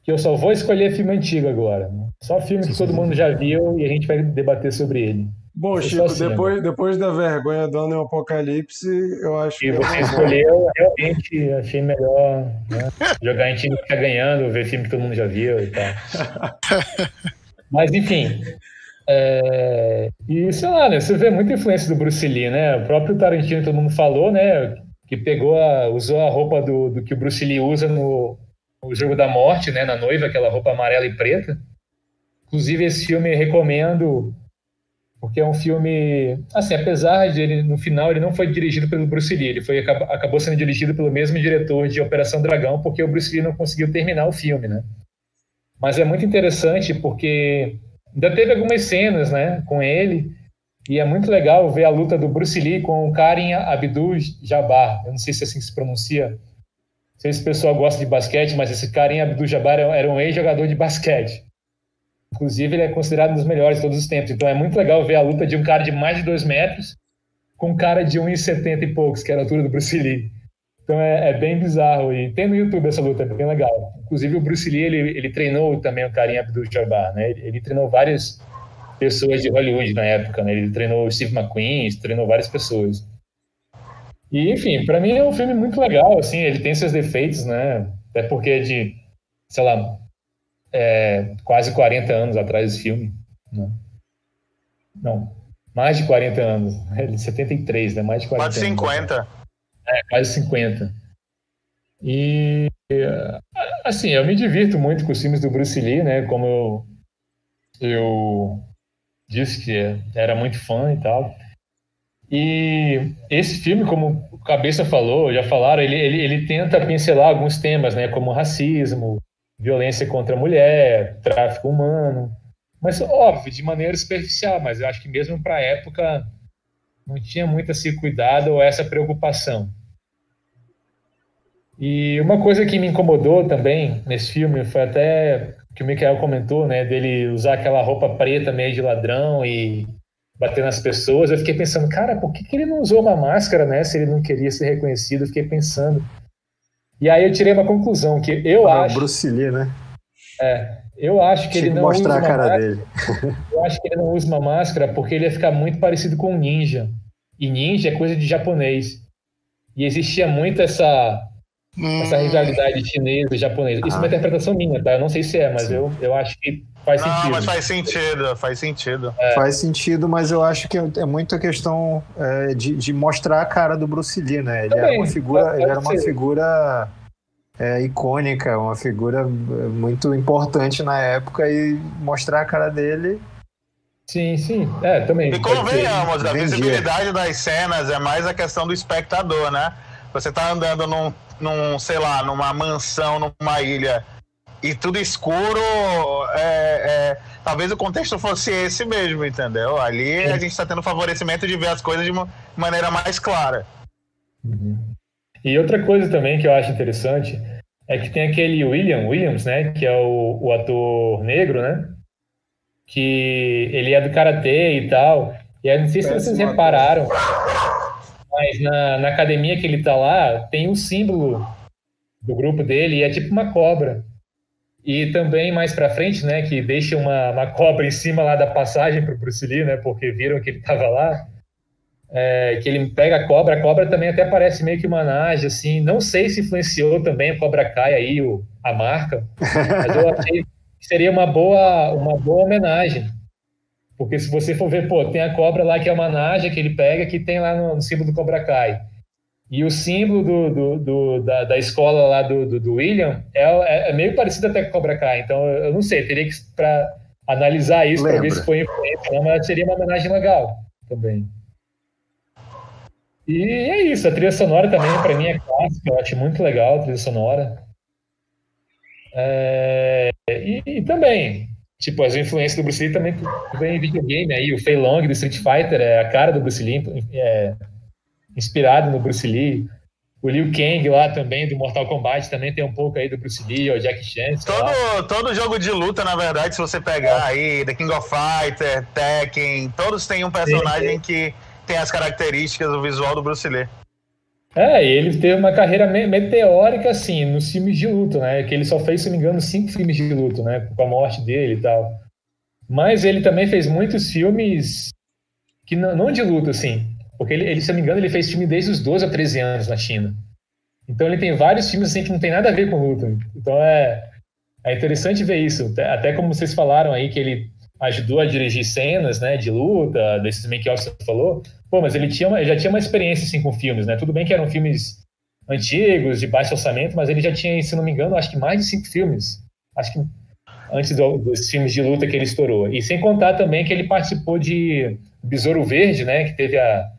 que eu só vou escolher filme antigo agora. Só filme que todo mundo já viu e a gente vai debater sobre ele. Bom, Chico, assim, depois, depois da vergonha do ano Apocalipse, eu acho e que. você escolheu, realmente achei melhor né? jogar em time que tá ganhando, ver filme que todo mundo já viu e tal. Mas, enfim. É... E sei lá, né? Você vê muita influência do Bruce Lee, né? O próprio Tarantino, todo mundo falou, né? Que pegou a, usou a roupa do, do que o Bruce Lee usa no, no Jogo da Morte, né? Na noiva, aquela roupa amarela e preta. Inclusive, esse filme recomendo porque é um filme, assim, apesar de ele, no final, ele não foi dirigido pelo Bruce Lee, ele foi, acabou sendo dirigido pelo mesmo diretor de Operação Dragão, porque o Bruce Lee não conseguiu terminar o filme, né? Mas é muito interessante porque ainda teve algumas cenas, né, com ele, E é muito legal ver a luta do Bruce Lee com o Karim Abdul-Jabbar. Eu não sei se é assim se pronuncia. Não sei se o pessoal gosta de basquete, mas esse Karim Abdul-Jabbar era um ex-jogador de basquete. Inclusive, ele é considerado um dos melhores de todos os tempos. Então, é muito legal ver a luta de um cara de mais de dois metros com um cara de 1,70 e poucos, que era a altura do Bruce Lee. Então, é, é, bem bizarro. E tem no YouTube essa luta, é bem legal. Inclusive, o Bruce Lee, ele, ele treinou também o Karim Abdul-Jabbar, né? Ele, ele, treinou várias pessoas de Hollywood na época, né? Ele treinou o Steve McQueen, treinou várias pessoas. E, enfim, para mim é um filme muito legal, assim, ele tem seus defeitos, né? Até porque é de, sei lá, é, quase 40 anos atrás desse filme. Né? Não, mais de 40 anos. É de 73, né? Mais de 40 quase 50. Anos, é, quase 50. E, assim, eu me divirto muito com os filmes do Bruce Lee, né? Como eu, eu disse que era muito fã e tal. E esse filme, como o Cabeça falou, já falaram, ele, ele, ele tenta pincelar alguns temas, né? Como racismo, violência contra a mulher, tráfico humano. Mas, óbvio, de maneira superficial, mas eu acho que mesmo para a época não tinha muito esse cuidado ou essa preocupação. E uma coisa que me incomodou também nesse filme foi até que o Michael comentou, né, dele usar aquela roupa preta meio de ladrão e bater nas pessoas. Eu fiquei pensando, cara, por que, que ele não usou uma máscara, né, se ele não queria ser reconhecido? Eu fiquei pensando. E aí eu tirei uma conclusão que eu ah, acho. Bruce Lee, né? É, eu acho que Tinha ele não mostrar usa a cara máscara, dele. Eu acho que ele não usa uma máscara porque ele ia ficar muito parecido com um ninja. E ninja é coisa de japonês. E existia muito essa essa hum. rivalidade chinesa e japonesa. Isso é uma ah. interpretação minha, tá? Eu não sei se é, mas eu, eu acho que faz não, sentido. mas faz sentido, faz sentido. É. Faz sentido, mas eu acho que é muito a questão é, de, de mostrar a cara do Bruce Lee, né? Ele Também, era uma figura, ele era uma figura é, icônica, uma figura muito importante na época e mostrar a cara dele. Sim, sim. É, também. E convenhamos, a visibilidade das cenas é mais a questão do espectador, né? Você tá andando num, num sei lá, numa mansão, numa ilha e tudo escuro, é, é, talvez o contexto fosse esse mesmo, entendeu? Ali a gente está tendo favorecimento de ver as coisas de uma maneira mais clara. Uhum. E outra coisa também que eu acho interessante é que tem aquele William Williams, né, que é o, o ator negro, né, que ele é do karatê e tal. E aí, não sei se vocês repararam, mas na, na academia que ele tá lá, tem um símbolo do grupo dele e é tipo uma cobra. E também mais para frente, né, que deixa uma, uma cobra em cima lá da passagem para o Bruce Lee, né, porque viram que ele estava lá é, que ele pega a cobra, a cobra também até parece meio que uma nage, assim, não sei se influenciou também a Cobra Kai aí, o, a marca, mas eu achei que seria uma boa, uma boa homenagem, porque se você for ver, pô, tem a cobra lá que é uma naja que ele pega, que tem lá no, no símbolo do Cobra Kai, e o símbolo do, do, do da, da, escola lá do, William é, é, é, meio parecido até com o Cobra Kai, então eu não sei, teria que para analisar isso para ver se foi influência, mas seria uma homenagem legal também. E é isso, a trilha sonora também, para mim, é clássica, eu acho muito legal a trilha sonora. É, e, e, também, tipo, as influências do Bruce Lee também vem em videogame aí, o Fei Long do Street Fighter é a cara do Bruce Lee, é, inspirado no Bruce Lee. O Liu Kang lá também, do Mortal Kombat, também tem um pouco aí do Bruce Lee, o Jack Chan. Todo, todo jogo de luta, na verdade, se você pegar aí, The King of Fighter, Tekken, todos têm um personagem sim, sim. que tem as características do visual do Bruce Lee. É, ele teve uma carreira meteórica, assim, nos filmes de luto, né? Que ele só fez, se não me engano, cinco filmes de luto, né? Com a morte dele e tal. Mas ele também fez muitos filmes que não, não de luto, assim. Porque ele, ele, se não me engano, ele fez filme desde os 12 a 13 anos na China. Então ele tem vários filmes, assim, que não tem nada a ver com luta. Então é, é interessante ver isso. Até como vocês falaram aí, que ele ajudou a dirigir cenas, né, de luta, desses make-offs que você falou. Pô, mas ele, tinha uma, já tinha uma experiência, assim, com filmes, né? Tudo bem que eram filmes antigos, de baixo orçamento, mas ele já tinha, se não me engano, acho que mais de cinco filmes. Acho que antes do, dos filmes de luta que ele estourou. E sem contar também que ele participou de Besouro Verde, né? Que teve a,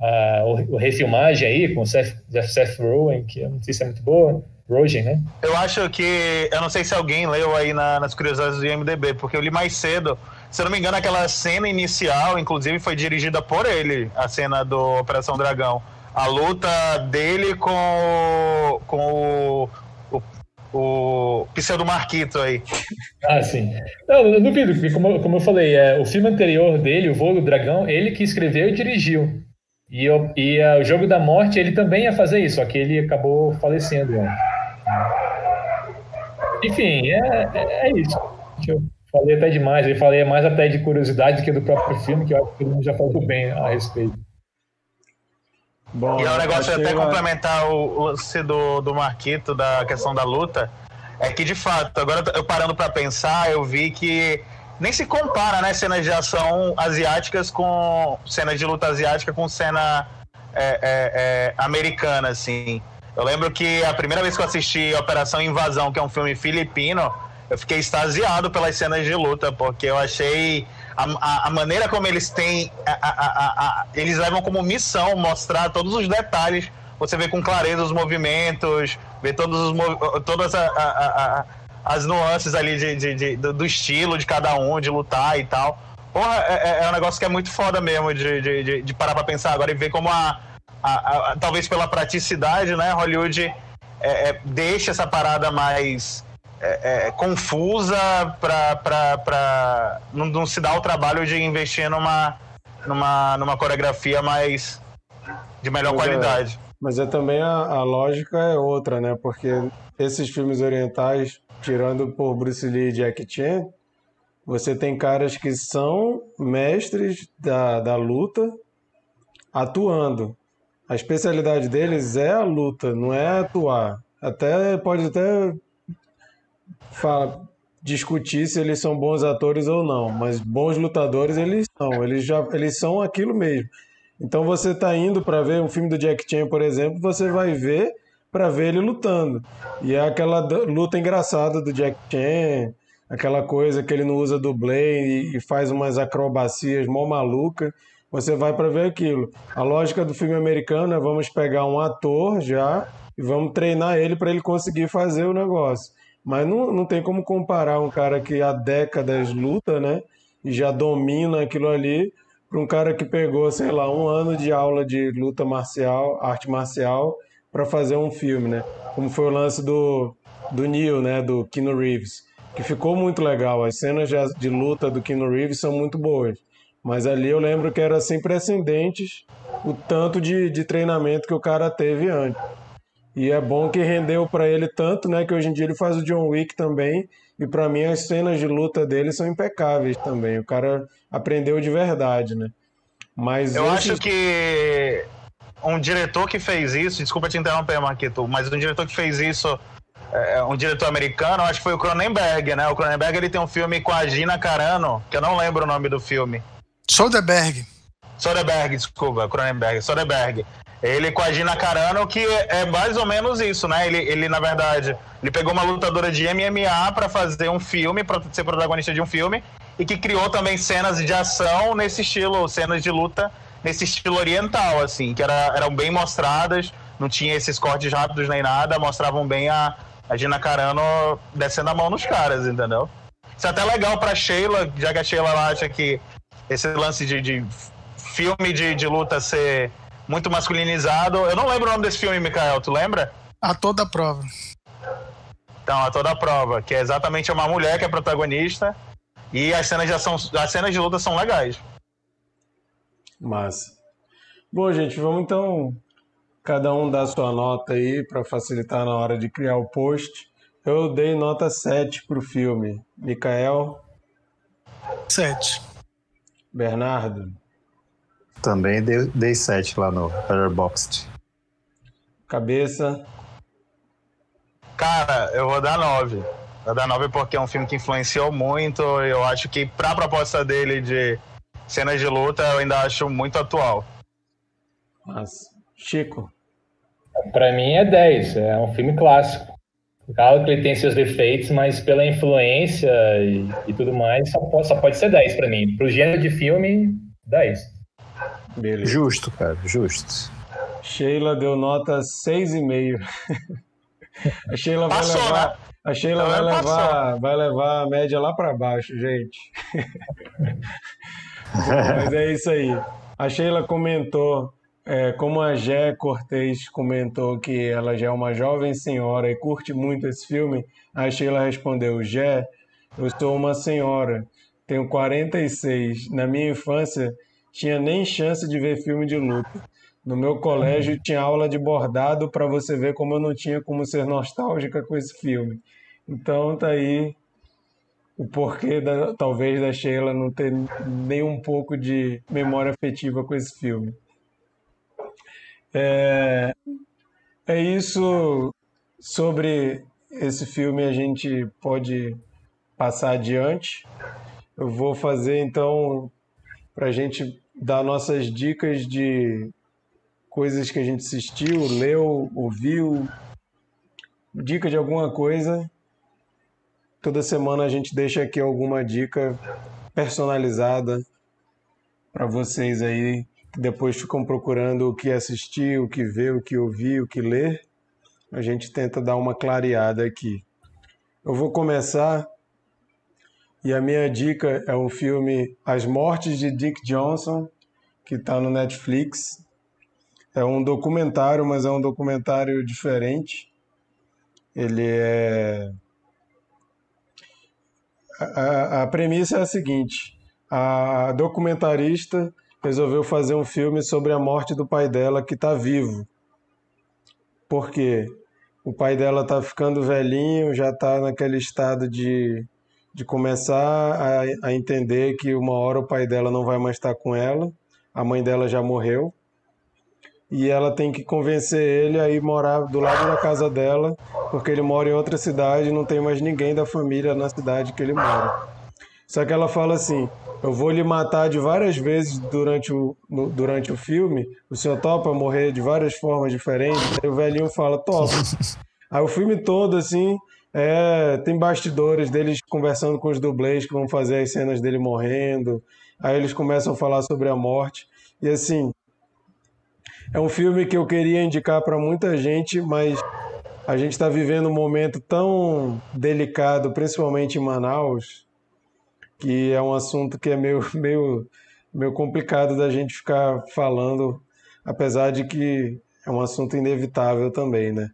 a o, o refilmagem aí com o Seth, Seth Rogen, que eu não sei se é muito boa. Rogen, né? Eu acho que. Eu não sei se alguém leu aí na, nas curiosidades do IMDB, porque eu li mais cedo. Se eu não me engano, aquela cena inicial, inclusive, foi dirigida por ele, a cena do Operação Dragão. A luta dele com, com o, o, o pseudo Marquito aí. Ah, sim. Não, eu duvido, porque como, como eu falei, é, o filme anterior dele, O Voo do Dragão, ele que escreveu e dirigiu. E, eu, e uh, o Jogo da Morte, ele também ia fazer isso, só que ele acabou falecendo. Né? Enfim, é, é, é isso. Eu falei até demais, eu falei mais até de curiosidade do que do próprio filme, que eu acho que todo mundo já falou bem a respeito. Bom, e é um negócio até complementar o lance do, do Marquito, da questão da luta, é que de fato, agora eu parando para pensar, eu vi que nem se compara, né, cenas de ação asiáticas com cenas de luta asiática com cena é, é, é, americana, assim. Eu lembro que a primeira vez que eu assisti Operação Invasão, que é um filme filipino, eu fiquei extasiado pelas cenas de luta, porque eu achei a, a, a maneira como eles têm. A, eles levam como missão mostrar todos os detalhes. Você vê com clareza os movimentos, vê todos os, todas as nuances ali de, de, de, do estilo de cada um, de lutar e tal. Porra, é, é, é um negócio que é muito foda mesmo de, de, de parar pra pensar agora e ver como a a, a, talvez pela praticidade, né, Hollywood é, é, deixa essa parada mais é, é confusa para não, não se dar o trabalho de investir numa, numa, numa coreografia mais de melhor mas qualidade. É, mas é também a, a lógica é outra, né? Porque esses filmes orientais, tirando por Bruce Lee e Jack Chan, você tem caras que são mestres da, da luta atuando. A especialidade deles é a luta, não é atuar. Até pode até falar, discutir se eles são bons atores ou não, mas bons lutadores eles são. Eles já eles são aquilo mesmo. Então você está indo para ver um filme do Jack Chan, por exemplo, você vai ver para ver ele lutando. E é aquela luta engraçada do Jack Chan, aquela coisa que ele não usa dublê e faz umas acrobacias mó maluca você vai para ver aquilo. A lógica do filme americano é vamos pegar um ator já e vamos treinar ele para ele conseguir fazer o negócio. Mas não, não tem como comparar um cara que há décadas luta, né? E já domina aquilo ali, para um cara que pegou, sei lá, um ano de aula de luta marcial, arte marcial, para fazer um filme, né? Como foi o lance do, do Neil, né? Do Keanu Reeves, que ficou muito legal. As cenas de, de luta do Keanu Reeves são muito boas. Mas ali eu lembro que era sem precedentes o tanto de, de treinamento que o cara teve antes. E é bom que rendeu para ele tanto, né, que hoje em dia ele faz o John Wick também, e para mim as cenas de luta dele são impecáveis também. O cara aprendeu de verdade, né? Mas eu esse... acho que um diretor que fez isso, desculpa te interromper, Marquito, mas um diretor que fez isso, é, um diretor americano, acho que foi o Cronenberg, né? O Cronenberg ele tem um filme com a Gina Carano, que eu não lembro o nome do filme. Soderbergh. Soderbergh, desculpa, Cronenberg, Soderbergh. Ele com a Gina Carano, que é mais ou menos isso, né? Ele, ele na verdade, ele pegou uma lutadora de MMA para fazer um filme, para ser protagonista de um filme, e que criou também cenas de ação nesse estilo, cenas de luta nesse estilo oriental, assim, que era, eram bem mostradas, não tinha esses cortes rápidos nem nada, mostravam bem a, a Gina Carano descendo a mão nos caras, entendeu? Isso é até legal pra Sheila, já que a Sheila acha que esse lance de, de filme de, de, luta ser muito masculinizado. Eu não lembro o nome desse filme, Mikael, tu lembra? A toda prova. Então, a toda prova, que é exatamente uma mulher que é protagonista e as cenas de ação, as cenas de luta são legais. Massa. Bom, gente, vamos então cada um dar sua nota aí para facilitar na hora de criar o post. Eu dei nota 7 pro filme. Mikael? 7. Bernardo? Também dei, dei 7 lá no Letterboxd. Cabeça? Cara, eu vou dar 9. Vou dar 9 porque é um filme que influenciou muito. Eu acho que, pra proposta dele de cenas de luta, eu ainda acho muito atual. Mas, Chico? Pra mim é 10. É um filme clássico. Claro que ele tem seus defeitos, mas pela influência e, e tudo mais, só pode, só pode ser 10 para mim. Pro gênero de filme, 10. Beleza. Justo, cara, justo. Sheila deu nota 6,5. A Sheila vai Passou, levar, né? a Sheila vai Ela levar, vai levar a média lá para baixo, gente. Mas é isso aí. A Sheila comentou, é, como a Gé Cortez comentou que ela já é uma jovem senhora e curte muito esse filme, a Sheila respondeu: Gé, eu sou uma senhora, tenho 46. Na minha infância, tinha nem chance de ver filme de luta. No meu colégio tinha aula de bordado para você ver como eu não tinha como ser nostálgica com esse filme. Então tá aí o porquê da, talvez da Sheila não ter nem um pouco de memória afetiva com esse filme. É, é isso sobre esse filme a gente pode passar adiante. Eu vou fazer então para a gente dar nossas dicas de coisas que a gente assistiu, leu, ouviu, dica de alguma coisa. Toda semana a gente deixa aqui alguma dica personalizada para vocês aí que depois ficam procurando o que assistir, o que ver, o que ouvir, o que ler. A gente tenta dar uma clareada aqui. Eu vou começar e a minha dica é o filme As Mortes de Dick Johnson, que está no Netflix. É um documentário, mas é um documentário diferente. Ele é. A, a premissa é a seguinte: a documentarista resolveu fazer um filme sobre a morte do pai dela que está vivo. Por quê? O pai dela está ficando velhinho, já está naquele estado de, de começar a, a entender que uma hora o pai dela não vai mais estar com ela, a mãe dela já morreu e ela tem que convencer ele a ir morar do lado da casa dela, porque ele mora em outra cidade e não tem mais ninguém da família na cidade que ele mora. Só que ela fala assim: Eu vou lhe matar de várias vezes durante o, no, durante o filme, o senhor topa morrer de várias formas diferentes? Aí o velhinho fala: Topa. Aí o filme todo, assim, é, tem bastidores deles conversando com os dublês que vão fazer as cenas dele morrendo. Aí eles começam a falar sobre a morte. E assim, é um filme que eu queria indicar para muita gente, mas a gente está vivendo um momento tão delicado, principalmente em Manaus, que é um assunto que é meio, meio, meio complicado da gente ficar falando, apesar de que é um assunto inevitável também, né?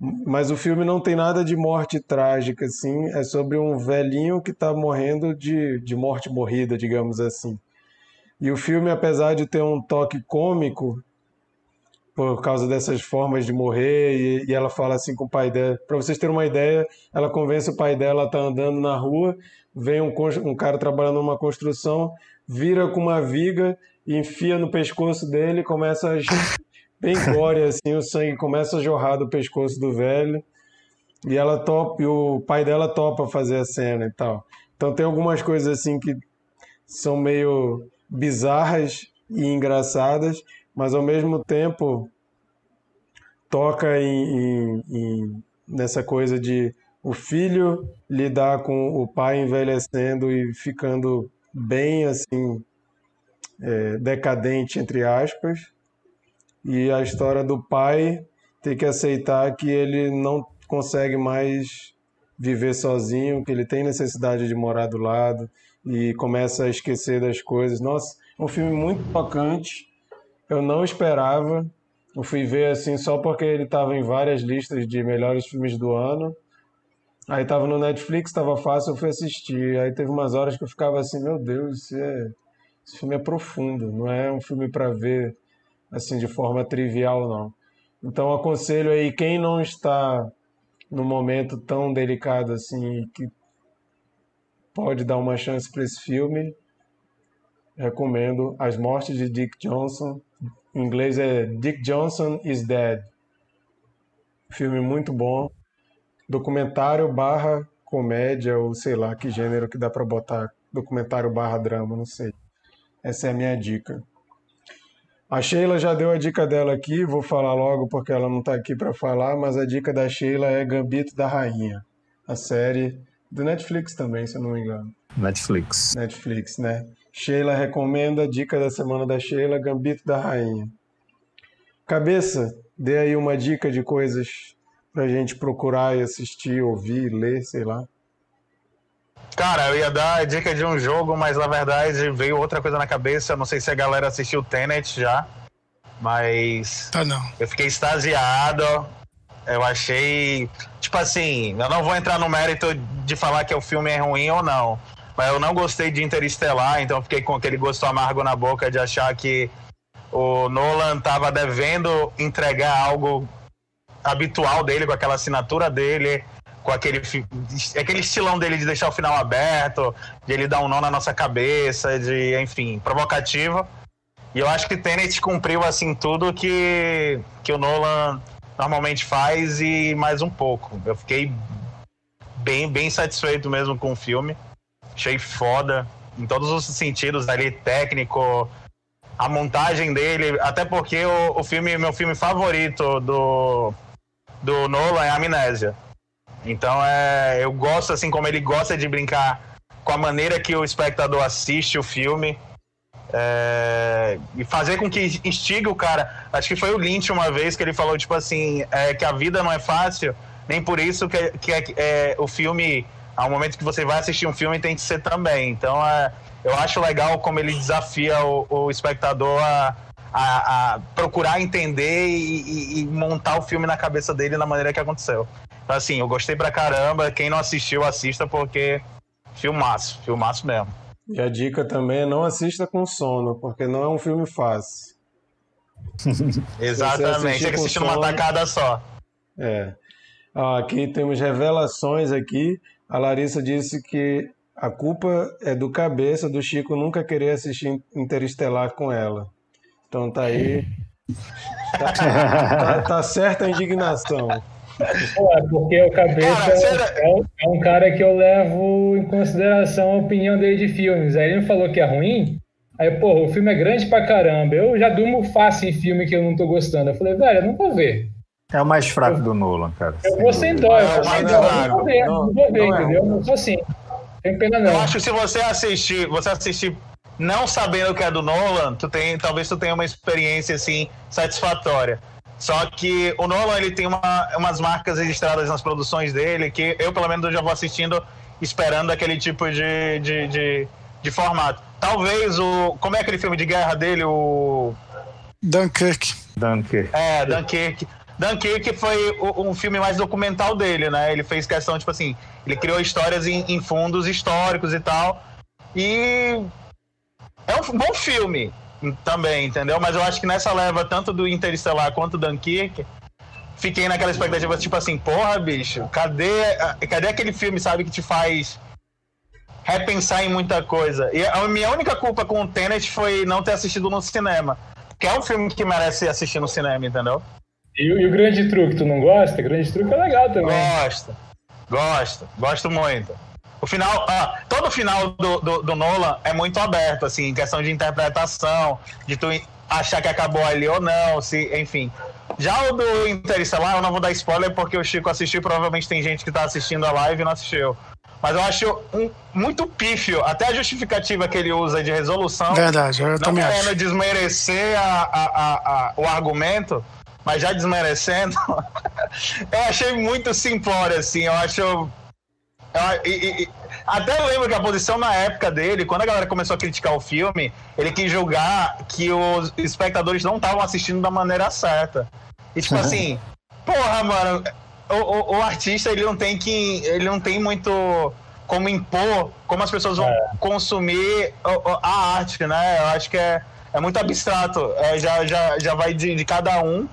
Mas o filme não tem nada de morte trágica, assim, é sobre um velhinho que está morrendo de, de morte morrida, digamos assim. E o filme, apesar de ter um toque cômico, por causa dessas formas de morrer e, e ela fala assim com o pai dela. Para vocês terem uma ideia, ela convence o pai dela a tá andando na rua, vem um, um cara trabalhando numa construção, vira com uma viga, enfia no pescoço dele, começa a bem glória assim, o sangue começa a jorrar do pescoço do velho. E ela topa, e o pai dela topa fazer a cena e tal. Então tem algumas coisas assim que são meio bizarras e engraçadas, mas ao mesmo tempo toca em, em, em, nessa coisa de o filho lidar com o pai envelhecendo e ficando bem assim é, decadente entre aspas e a história do pai ter que aceitar que ele não consegue mais viver sozinho, que ele tem necessidade de morar do lado e começa a esquecer das coisas. Nossa, é um filme muito tocante eu não esperava. Eu fui ver assim só porque ele estava em várias listas de melhores filmes do ano. Aí estava no Netflix, estava fácil, eu fui assistir. Aí teve umas horas que eu ficava assim, meu Deus, é... esse filme é profundo, não é um filme para ver assim de forma trivial não. Então aconselho aí quem não está no momento tão delicado assim que pode dar uma chance para esse filme, recomendo As Mortes de Dick Johnson. Em inglês é Dick Johnson is Dead. Filme muito bom. Documentário barra comédia, ou sei lá que gênero que dá para botar. Documentário barra drama, não sei. Essa é a minha dica. A Sheila já deu a dica dela aqui, vou falar logo porque ela não está aqui para falar, mas a dica da Sheila é Gambito da Rainha, a série do Netflix também, se eu não me engano. Netflix. Netflix, né? Sheila recomenda, dica da semana da Sheila, Gambito da Rainha. Cabeça, dê aí uma dica de coisas pra gente procurar e assistir, ouvir, ler, sei lá? Cara, eu ia dar a dica de um jogo, mas na verdade veio outra coisa na cabeça. Eu não sei se a galera assistiu Tenet já, mas. Tá não. Eu fiquei extasiado. Eu achei. Tipo assim, eu não vou entrar no mérito de falar que o filme é ruim ou não. Mas eu não gostei de Interestelar, então fiquei com aquele gosto amargo na boca de achar que o Nolan tava devendo entregar algo habitual dele, com aquela assinatura dele, com aquele, aquele estilão dele de deixar o final aberto, de ele dar um nó na nossa cabeça, de, enfim, provocativo. E eu acho que Tenet cumpriu, assim, tudo que, que o Nolan normalmente faz e mais um pouco. Eu fiquei bem, bem satisfeito mesmo com o filme. Achei foda em todos os sentidos ali, técnico, a montagem dele, até porque o, o filme, meu filme favorito do, do Nolan é Amnésia. Então é, eu gosto assim como ele gosta de brincar com a maneira que o espectador assiste o filme. É, e fazer com que instigue o cara. Acho que foi o Lynch uma vez que ele falou, tipo assim, é, que a vida não é fácil, nem por isso que, que é, é, o filme, ao momento que você vai assistir um filme, tem que ser também. Então é, eu acho legal como ele desafia o, o espectador a, a, a, procurar entender e, e, e, montar o filme na cabeça dele na maneira que aconteceu. Então, assim, eu gostei pra caramba. Quem não assistiu, assista, porque filmaço, filmaço mesmo. E a dica também é não assista com sono, porque não é um filme fácil. Exatamente, tem que assistir numa tacada só. É. Aqui temos revelações aqui. A Larissa disse que a culpa é do cabeça do Chico nunca querer assistir Interestelar com ela. Então tá aí. Tá, tá, tá certa a indignação. É, porque o cabeça é, um, é, um, cara que eu levo em consideração a opinião dele de filmes. Aí ele me falou que é ruim. Aí, pô, o filme é grande pra caramba. Eu já durmo fácil em filme que eu não tô gostando. Eu falei, velho, eu não vou ver. É o mais fraco eu, do Nolan, cara. Eu vou sem dó, eu vou sem dó. Não vou ver, não, não vou ver, não entendeu? É. Não sou assim. Tem pena não. Eu acho que se você assistir, você assistir não sabendo que é do Nolan, tu tem, talvez tu tenha uma experiência assim satisfatória. Só que o Nolan ele tem uma, umas marcas registradas nas produções dele que eu pelo menos já vou assistindo esperando aquele tipo de, de, de, de formato. Talvez o como é aquele filme de guerra dele o Dunkirk. Dunkirk. É, Dunkirk. Dunkirk foi um filme mais documental dele, né? Ele fez questão, tipo assim, ele criou histórias em, em fundos históricos e tal. E é um bom filme também, entendeu? Mas eu acho que nessa leva, tanto do Interestelar quanto do Dunkirk, fiquei naquela expectativa, tipo assim, porra, bicho, cadê, cadê aquele filme, sabe, que te faz repensar em muita coisa? E a minha única culpa com o Tenet foi não ter assistido no cinema. Que é um filme que merece assistir no cinema, entendeu? E, e o Grande Truque, tu não gosta? Grande Truque é legal também. Gosto, gosto, gosto muito. O final, ah, todo o final do, do, do, Nolan é muito aberto, assim, em questão de interpretação, de tu achar que acabou ali ou não, se, enfim. Já o do Interestelar, eu não vou dar spoiler porque o Chico assistiu, provavelmente tem gente que tá assistindo a live e não assistiu. Mas eu acho um, muito pífio, até a justificativa que ele usa de resolução. Verdade, eu não também querendo desmerecer a, a, a, o argumento, mas já desmerecendo, eu achei muito simplório, assim. Eu acho. Eu, e, e, até lembro que a posição na época dele, quando a galera começou a criticar o filme, ele quis julgar que os espectadores não estavam assistindo da maneira certa. E tipo assim, porra, mano, o, o, o, artista ele não tem que. Ele não tem muito como impor como as pessoas vão é. consumir a arte, né? Eu acho que é, é muito abstrato. É, já, já, já vai de, de cada um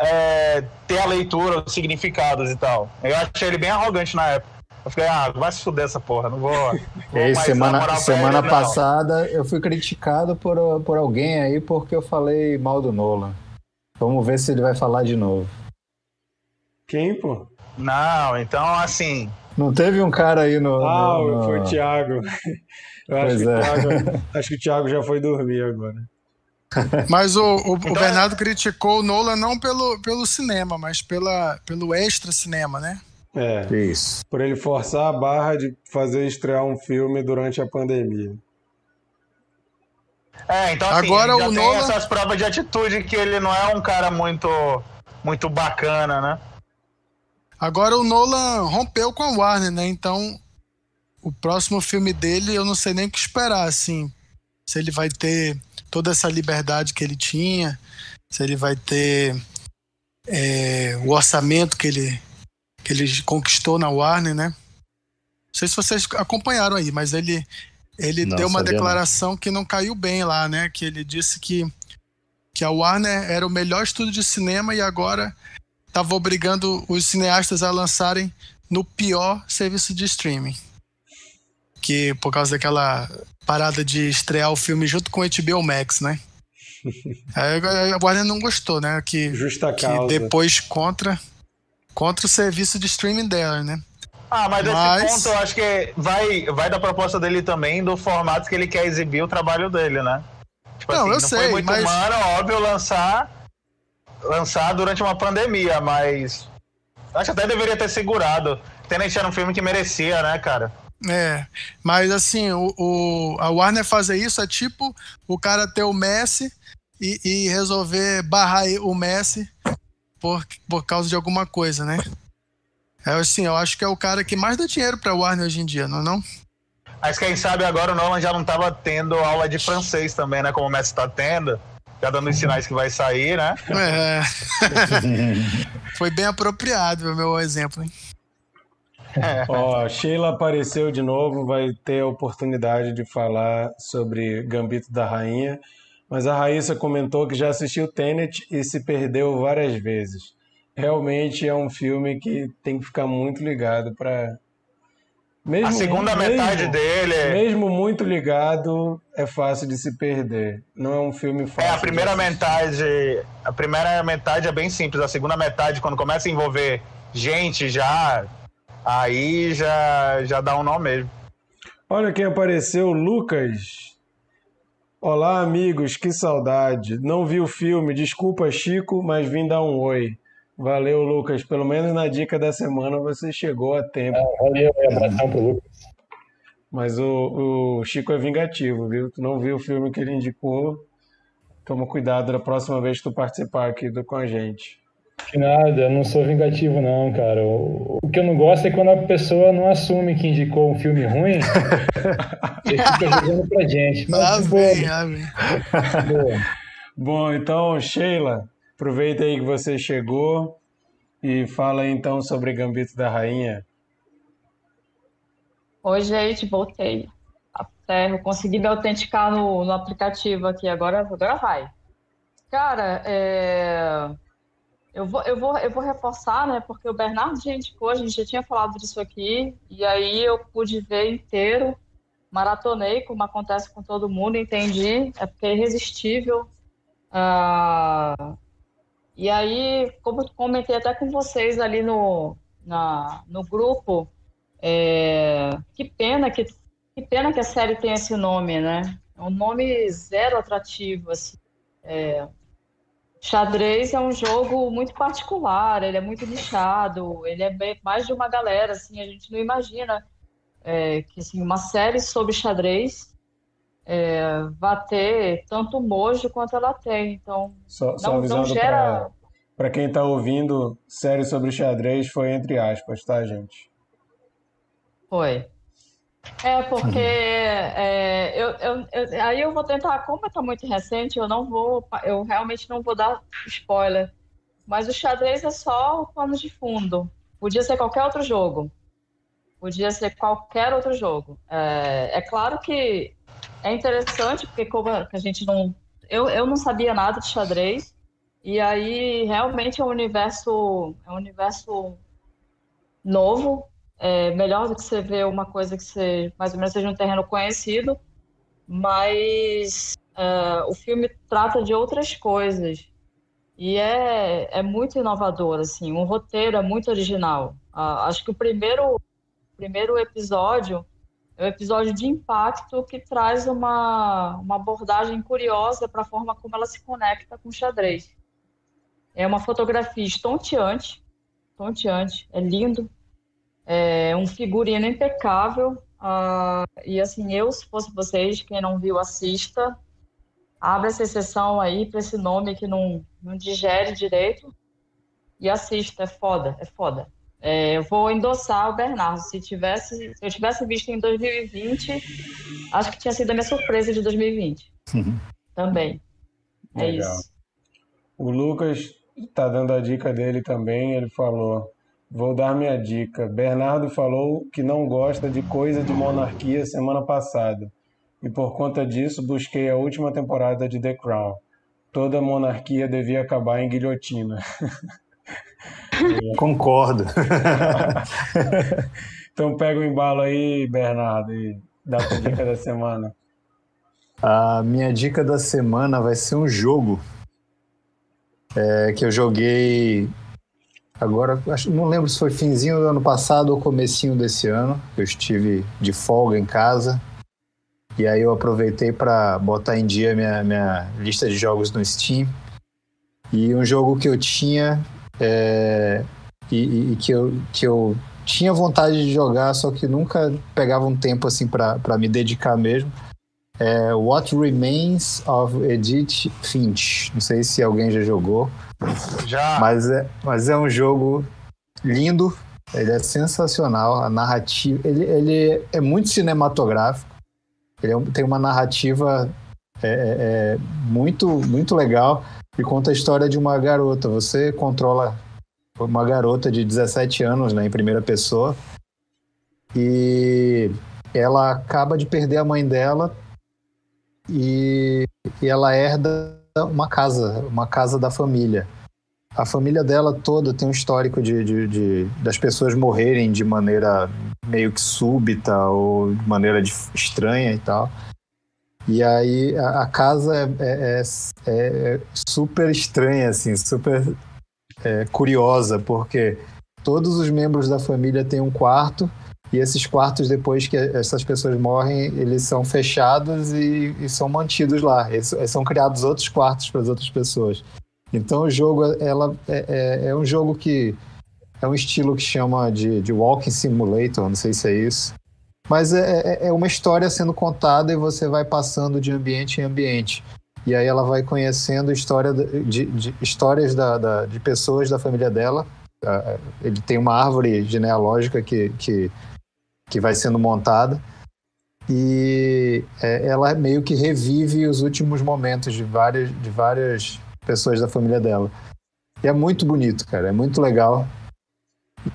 é, ter a leitura, os significados e tal. Eu achei ele bem arrogante na época. Eu fiquei, ah, vai se fuder essa porra, não vou. vou aí, semana semana ele, passada eu fui criticado por, por alguém aí porque eu falei mal do Nolan. Vamos ver se ele vai falar de novo. Quem, pô? Não, então assim. Não teve um cara aí no. Ah, no, no... foi o Thiago. Eu acho que, é. Thiago, acho que o Thiago já foi dormir agora. Mas o, o, então, o, Bernardo criticou o Nolan não pelo, pelo cinema, mas pela, pelo extra cinema, né? É. Isso. Por ele forçar a barra de fazer estrear um filme durante a pandemia. É, então assim, Agora, já o tem Nolan... essas provas de atitude que ele não é um cara muito, muito bacana, né? Agora o Nolan rompeu com a Warner, né? Então o próximo filme dele eu não sei nem o que esperar, assim. Se ele vai ter toda essa liberdade que ele tinha, se ele vai ter é, o orçamento que ele, que ele conquistou na Warner, né? Não sei se vocês acompanharam aí, mas ele, ele deu uma declaração não. que não caiu bem lá, né? Que ele disse que, que a Warner era o melhor estúdio de cinema e agora estava obrigando os cineastas a lançarem no pior serviço de streaming. Que por causa daquela parada de estrear o filme junto com o HBO Max, né? Aí a Warner não gostou, né? Que, Justa que causa. depois contra, contra o serviço de streaming dela, né? Ah, mas, mas... esse ponto eu acho que vai, vai da proposta dele também, do formato que ele quer exibir o trabalho dele, né? Tipo não, assim, eu não sei, foi muito mas... humano, óbvio, lançar, lançar durante uma pandemia, mas acho que até deveria ter segurado. Tenet era um filme que merecia, né, cara? É, mas assim, o, o, a Warner fazer isso é tipo o cara ter o Messi e, e resolver barrar o Messi por, por causa de alguma coisa, né? É assim, eu acho que é o cara que mais dá dinheiro pra Warner hoje em dia, não é não? Mas quem sabe agora o Nolan já não tava tendo aula de francês também, né? Como o Messi tá tendo. Já dando os sinais que vai sair, né? É. Foi bem apropriado o meu exemplo, hein? Ó, Sheila apareceu de novo, vai ter a oportunidade de falar sobre Gambito da Rainha, mas a Raíssa comentou que já assistiu Tenet e se perdeu várias vezes. Realmente é um filme que tem que ficar muito ligado para mesmo, a segunda mesmo, metade dele. É- mesmo muito ligado, é fácil de se perder. Não é um filme fácil. É, a primeira metade. A primeira metade é bem simples. A segunda metade, quando começa a envolver gente já, aí já, já dá um nó mesmo. Olha quem apareceu, Lucas. Olá, amigos, que saudade. Não vi o filme, desculpa, Chico, mas vim dar um oi. Valeu, Lucas. Pelo menos na dica da semana você chegou a tempo. É, valeu, abração pro Lucas. Mas o, o, Chico é vingativo, viu? Tu não viu o filme que ele indicou. Toma cuidado da próxima vez que tu participar aqui do, com a gente. Que nada, eu não sou vingativo, não, cara. O, que eu não gosto é quando a pessoa não assume que indicou um filme ruim e fica jogando pra gente. Mas, ah, bem, ah, bem. Bom, então, Sheila, Aproveita aí que você chegou e fala aí, então sobre Gambito da Rainha. Oi, gente, voltei. Até eu consegui me autenticar no, no aplicativo aqui, agora, agora vai. Cara, é... eu, vou, eu, vou, eu vou reforçar, né? Porque o Bernardo já indicou, a gente já tinha falado disso aqui, e aí eu pude ver inteiro, maratonei, como acontece com todo mundo, entendi, é porque é irresistível. Uh, e aí, como comentei até com vocês ali no, na, no grupo, é, que pena que, que pena que a série tem esse nome, né? É um nome zero atrativo, assim. É, xadrez é um jogo muito particular, ele é muito nichado, ele é mais de uma galera, assim, a gente não imagina é, que assim, uma série sobre xadrez é, vai ter tanto mojo quanto ela tem. Então, só, só não, não gera. Para quem está ouvindo, série sobre xadrez foi entre aspas, tá, gente? Foi. É, porque é, eu, eu, eu, aí eu vou tentar, como está muito recente, eu não vou, eu realmente não vou dar spoiler. Mas o xadrez é só o pano de fundo. Podia ser qualquer outro jogo. Podia ser qualquer outro jogo. É, é claro que é interessante, porque como a gente não. Eu, eu não sabia nada de xadrez, e aí realmente é um universo, é um universo novo, é melhor do que você ver uma coisa que você, mais ou menos seja um terreno conhecido, mas uh, o filme trata de outras coisas. E é, é muito inovador, assim, o roteiro é muito original. Acho que o primeiro, primeiro episódio é um episódio de impacto que traz uma, uma abordagem curiosa para a forma como ela se conecta com o xadrez. É uma fotografia estonteante, estonteante, é lindo, é um figurino impecável. Uh, e assim, eu, se fosse vocês, quem não viu, assista. Abre essa exceção aí para esse nome que não, não digere direito e assista, é foda, é foda. É, eu vou endossar o Bernardo. Se, tivesse, se eu tivesse visto em 2020, acho que tinha sido a minha surpresa de 2020. Uhum. Também. É Legal. isso. O Lucas está dando a dica dele também. Ele falou: Vou dar minha dica. Bernardo falou que não gosta de coisa de monarquia semana passada. E por conta disso, busquei a última temporada de The Crown. Toda monarquia devia acabar em guilhotina. Concordo. então pega o embalo aí, Bernardo, e dá a dica da semana. A minha dica da semana vai ser um jogo é, que eu joguei agora, acho, não lembro se foi finzinho do ano passado ou comecinho desse ano. Eu estive de folga em casa e aí eu aproveitei para botar em dia minha, minha lista de jogos no Steam. E um jogo que eu tinha é, e, e, que, eu, que eu tinha vontade de jogar, só que nunca pegava um tempo assim para me dedicar mesmo. É What Remains of Edith Finch. Não sei se alguém já jogou. Já. Mas é, mas é um jogo lindo. Ele é sensacional. A narrativa. Ele, ele é muito cinematográfico. Ele é, tem uma narrativa é, é, é, muito, muito legal e conta a história de uma garota. Você controla uma garota de 17 anos né, em primeira pessoa e ela acaba de perder a mãe dela e, e ela herda uma casa, uma casa da família. A família dela toda tem um histórico de, de, de, das pessoas morrerem de maneira meio que súbita ou de maneira de, estranha e tal. E aí a, a casa é, é, é, é, super estranha, assim, super é, curiosa, porque todos os membros da família têm um quarto e esses quartos, depois que essas pessoas morrem, eles são fechados e, e são mantidos lá. Eles, são criados outros quartos para as outras pessoas. Então o jogo ela é, é, é, um jogo que é um estilo que chama de, de Walking Simulator, não sei se é isso. Mas é, é, é uma história sendo contada e você vai passando de ambiente em ambiente. E aí ela vai conhecendo história de, de histórias da, da, de pessoas da família dela. Ele tem uma árvore genealógica que, que, que vai sendo montada. E é, ela meio que revive os últimos momentos de várias, de várias pessoas da família dela. E é muito bonito, cara, é muito legal.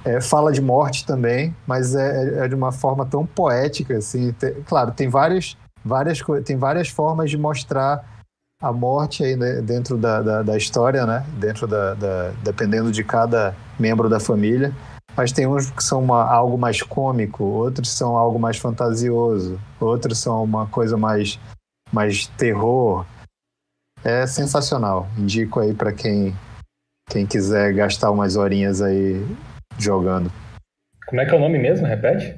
É, fala de morte também, mas é, é, de uma forma tão poética, assim. Tem, claro, tem várias, várias, tem várias formas de mostrar a morte aí né, dentro da, da, da, história, né? Dentro da, da, dependendo de cada membro da família. Mas tem uns que são uma, algo mais cômico, outros são algo mais fantasioso, outros são uma coisa mais, mais terror. É sensacional. Indico aí para quem, quem quiser gastar umas horinhas aí jogando. Como é que é o nome mesmo? Repete?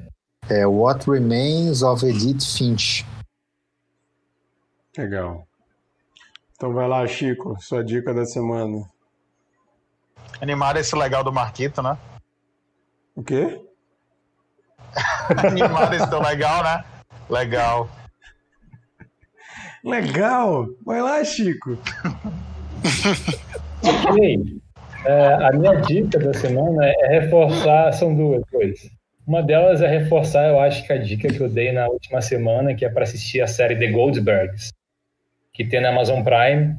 É What Remains of Edith Finch. Legal. Então vai lá, Chico, sua dica da semana. Animar esse legal do Marquito, né? O quê? Animar esse tão legal, né? Legal. Legal! Vai lá, Chico. ok. É, a minha dica da semana é reforçar, são duas coisas. Uma delas é reforçar, eu acho que a dica que eu dei na última semana, que é para assistir a série The Goldbergs, que tem na Amazon Prime.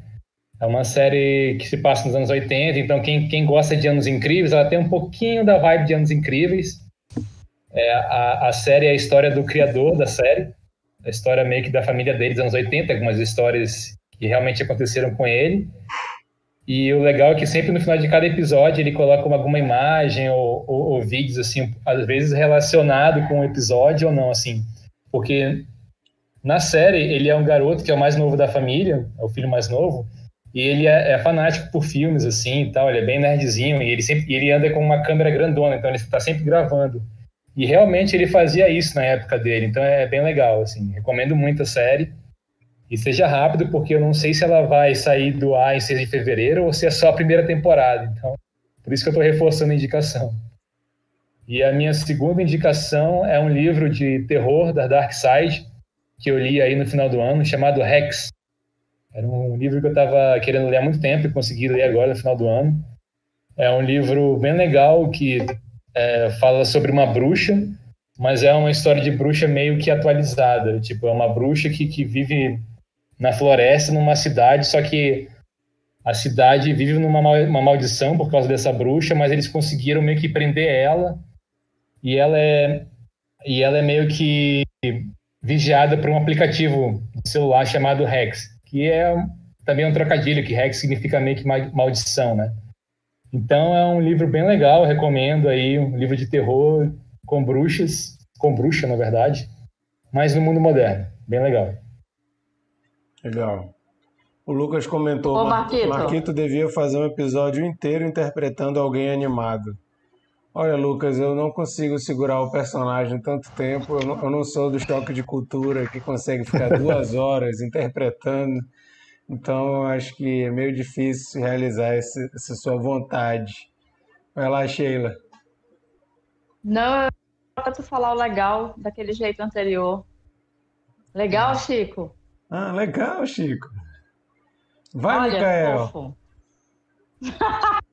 É uma série que se passa nos anos 80, então quem, quem gosta de Anos Incríveis, ela tem um pouquinho da vibe de Anos Incríveis. É, a, a série é a história do criador da série, a história meio que da família dele dos anos 80, algumas histórias que realmente aconteceram com ele. E o legal é que sempre no final de cada episódio ele coloca alguma imagem ou, ou, ou vídeos, assim, às vezes relacionado com o episódio ou não, assim. Porque na série ele é um garoto que é o mais novo da família, é o filho mais novo, e ele é, é fanático por filmes, assim, e tal, ele é bem nerdzinho, e ele sempre ele anda com uma câmera grandona, então ele está sempre gravando. E realmente ele fazia isso na época dele, então é bem legal, assim, recomendo muito a série. E seja rápido, porque eu não sei se ela vai sair do ar em 6 de fevereiro ou se é só a primeira temporada. Então, por isso que eu estou reforçando a indicação. E a minha segunda indicação é um livro de terror da Dark Side, que eu li aí no final do ano, chamado Rex. Era um livro que eu estava querendo ler há muito tempo e consegui ler agora no final do ano. É um livro bem legal que é, fala sobre uma bruxa, mas é uma história de bruxa meio que atualizada. Tipo, é uma bruxa que, que vive na floresta, numa cidade, só que a cidade vive numa uma maldição por causa dessa bruxa, mas eles conseguiram meio que prender ela e ela é e ela é meio que vigiada por um aplicativo de celular chamado Rex, que é também um trocadilho, que Rex significa meio que maldição, né? Então é um livro bem legal, recomendo aí, um livro de terror com bruxas, com bruxa, na verdade, mas no mundo moderno, bem legal. Legal. O Lucas comentou, Ô, Marquito. Marquito devia fazer um episódio inteiro interpretando alguém animado. Olha, Lucas, eu não consigo segurar o personagem tanto tempo. Eu não, eu não sou do choque de cultura que consegue ficar duas horas interpretando. Então, acho que é meio difícil realizar esse, essa sua vontade. Vai lá, Sheila. Não, eu pra tu falar o legal daquele jeito anterior. Legal, Chico? Ah, legal, Chico. Vai, Olha, Micael.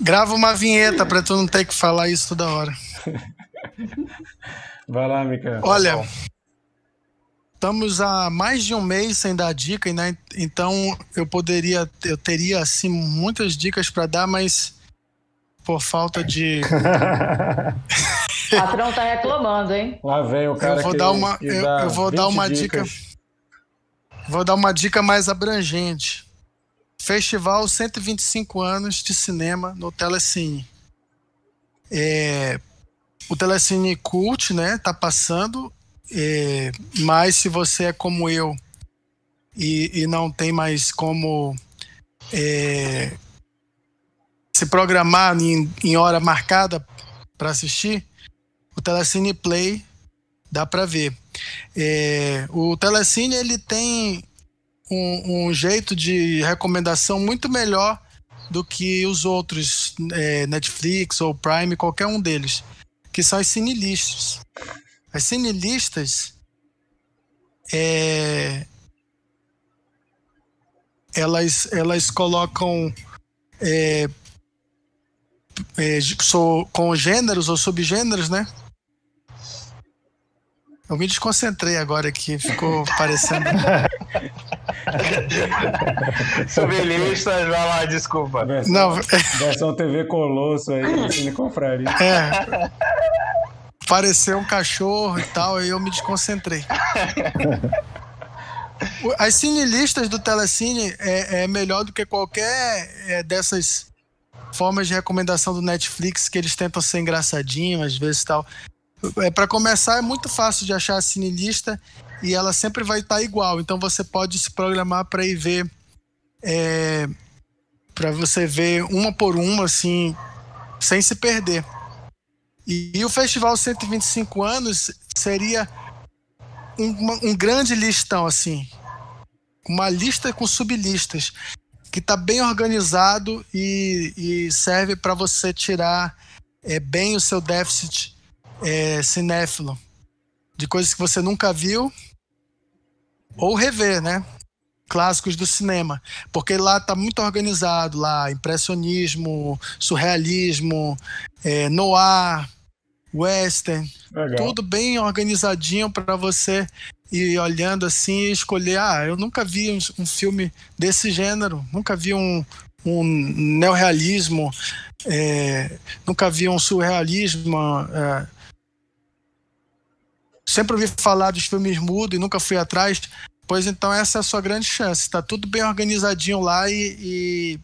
Grava uma vinheta pra tu não ter que falar isso toda hora. Vai lá, Micael. Olha, estamos há mais de um mês sem dar dica, né? Então eu poderia, eu teria assim muitas dicas para dar, mas por falta de, O patrão tá reclamando, hein? Lá vem o cara eu vou que, dar uma, eu, eu vou dar 20 uma dicas. dica, vou dar uma dica mais abrangente. Festival 125 anos de cinema no Telecine. É, o Telecine Cult, né, tá passando, é, mas se você é como eu e, e não tem mais como é, se programar em, em hora marcada para assistir, o Telecine Play dá para ver. É, o Telecine ele tem um, um jeito de recomendação muito melhor do que os outros, é, Netflix ou Prime, qualquer um deles, que são as cinelistas. As cinelistas é, elas, elas colocam é, é, so- com gêneros ou subgêneros, né? Eu me desconcentrei agora aqui, ficou parecendo. Subilistas, vai lá, desculpa. Versão, Não, versão TV Colosso aí, Cine Confraria. é. Pareceu um cachorro e tal, aí eu me desconcentrei. As cinelistas do Telecine é, é melhor do que qualquer é, dessas formas de recomendação do Netflix que eles tentam ser engraçadinho às vezes e tal. É, para começar, é muito fácil de achar a cinelista e ela sempre vai estar igual. Então você pode se programar para ir ver, é, para você ver uma por uma, assim, sem se perder. E, e o Festival 125 anos seria um, um grande listão, assim. Uma lista com sublistas, que está bem organizado e, e serve para você tirar é, bem o seu déficit é, cinéfilo de coisas que você nunca viu ou rever, né? Clássicos do cinema, porque lá tá muito organizado, lá impressionismo, surrealismo, é, noir, western, Legal. tudo bem organizadinho para você ir olhando assim e escolher. Ah, eu nunca vi um, um filme desse gênero, nunca vi um, um neorrealismo, é, nunca vi um surrealismo. é. Sempre ouvi falar dos filmes mudos e nunca fui atrás. Pois então essa é a sua grande chance. Está tudo bem organizadinho lá e, e,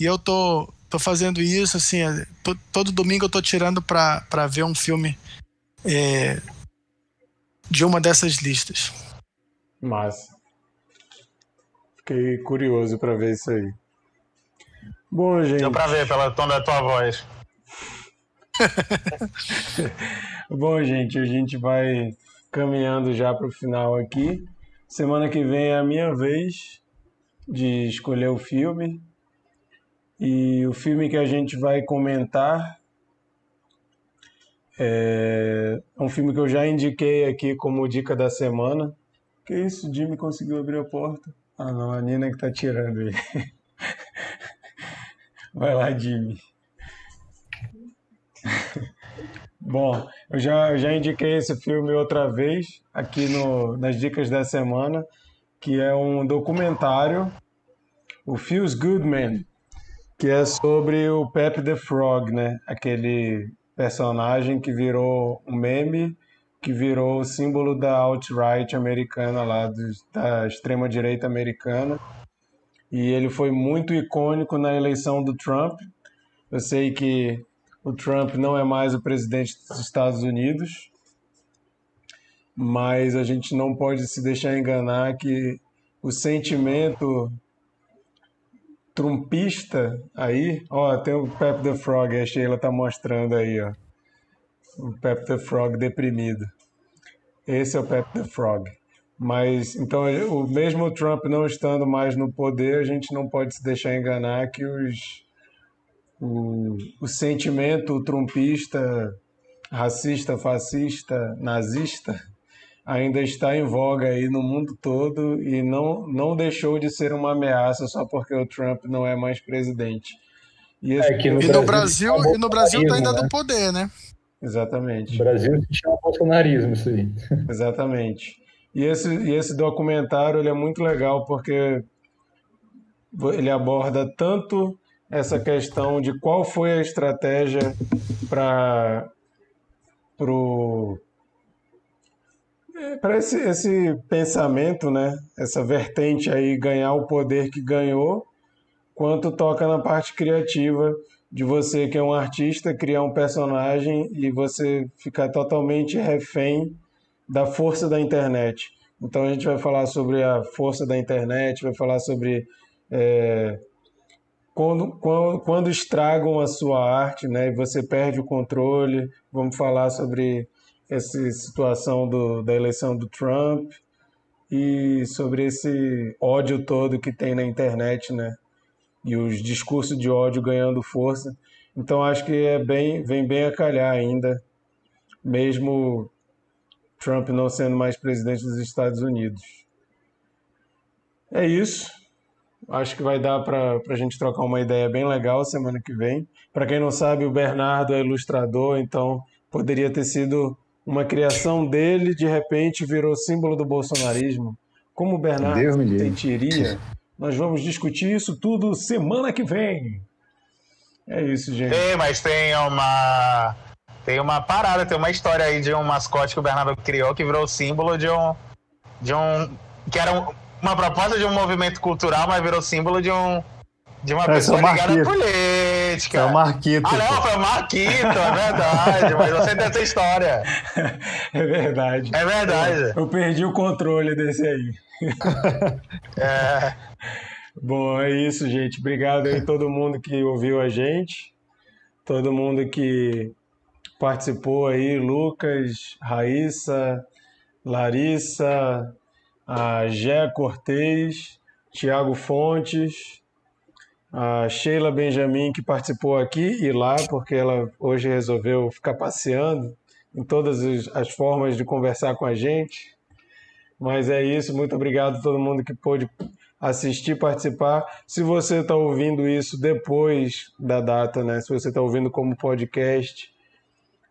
e eu tô, tô fazendo isso assim. é, to- todo domingo eu tô tirando para ver um filme é, de uma dessas listas. Massa. Fiquei curioso para ver isso aí. Bom, gente. Deu pra ver pelo tom da tua voz. Bom, gente, a gente vai caminhando já para o final aqui. Semana que vem é a minha vez de escolher o filme. E o filme que a gente vai comentar é um filme que eu já indiquei aqui como dica da semana. Que isso, Jimmy conseguiu abrir a porta? Ah, não, a Nina que tá tirando ele. Vai lá, Jimmy. Bom, eu já, eu já indiquei esse filme outra vez aqui no, nas dicas da semana, que é um documentário, o Feels Good Man, que é sobre o Pepe the Frog, né? Aquele personagem que virou um meme, que virou o símbolo da alt-right americana lá, do, da extrema-direita americana. E ele foi muito icônico na eleição do Trump. Eu sei que o Trump não é mais o presidente dos Estados Unidos, mas a gente não pode se deixar enganar que o sentimento trumpista aí, ó, tem o Pep the Frog, a Sheila tá mostrando aí, ó. O Pep the Frog deprimido. Esse é o Pep the Frog. Mas então, o mesmo Trump não estando mais no poder, a gente não pode se deixar enganar que os o, o sentimento trumpista, racista, fascista, nazista ainda está em voga aí no mundo todo e não, não deixou de ser uma ameaça só porque o Trump não é mais presidente. E, esse... é, no e no Brasil, e no Brasil está ainda né? no poder, né? Exatamente. O Brasil se chama bolsonarismo isso aí. Exatamente. E esse, e esse documentário ele é muito legal porque ele aborda tanto essa questão de qual foi a estratégia para pro para esse, esse pensamento, né, essa vertente aí ganhar o poder que ganhou, quanto toca na parte criativa de você que é um artista criar um personagem e você ficar totalmente refém da força da internet. Então a gente vai falar sobre a força da internet, vai falar sobre é, quando, quando, quando estragam a sua arte, né, e você perde o controle. Vamos falar sobre essa situação do, da eleição do Trump e sobre esse ódio todo que tem na internet, né? E os discursos de ódio ganhando força. Então acho que é bem, vem bem a calhar ainda, mesmo Trump não sendo mais presidente dos Estados Unidos. É isso. Acho que vai dar para a gente trocar uma ideia bem legal semana que vem. Para quem não sabe, o Bernardo é ilustrador, então poderia ter sido uma criação dele, de repente virou símbolo do bolsonarismo. Como o Bernardo sentiria? Nós vamos discutir isso tudo semana que vem. É isso, gente. Tem, mas tem uma tem uma parada, tem uma história aí de um mascote que o Bernardo criou que virou símbolo de um de um que era um, uma proposta de um movimento cultural, mas virou símbolo de um de uma é, pessoa ligada à política. É o Marquito. Ah, não, foi o Marquito, é verdade. mas você tem essa história. É verdade. É verdade. Eu, eu perdi o controle desse aí. É. Bom, é isso, gente. Obrigado aí todo mundo que ouviu a gente, todo mundo que participou aí, Lucas, Raíssa, Larissa, a Gé Cortez, Tiago Fontes, a Sheila Benjamin, que participou aqui e lá, porque ela hoje resolveu ficar passeando em todas as formas de conversar com a gente. Mas é isso, muito obrigado a todo mundo que pôde assistir, participar. Se você está ouvindo isso depois da data, né? Se você está ouvindo como podcast,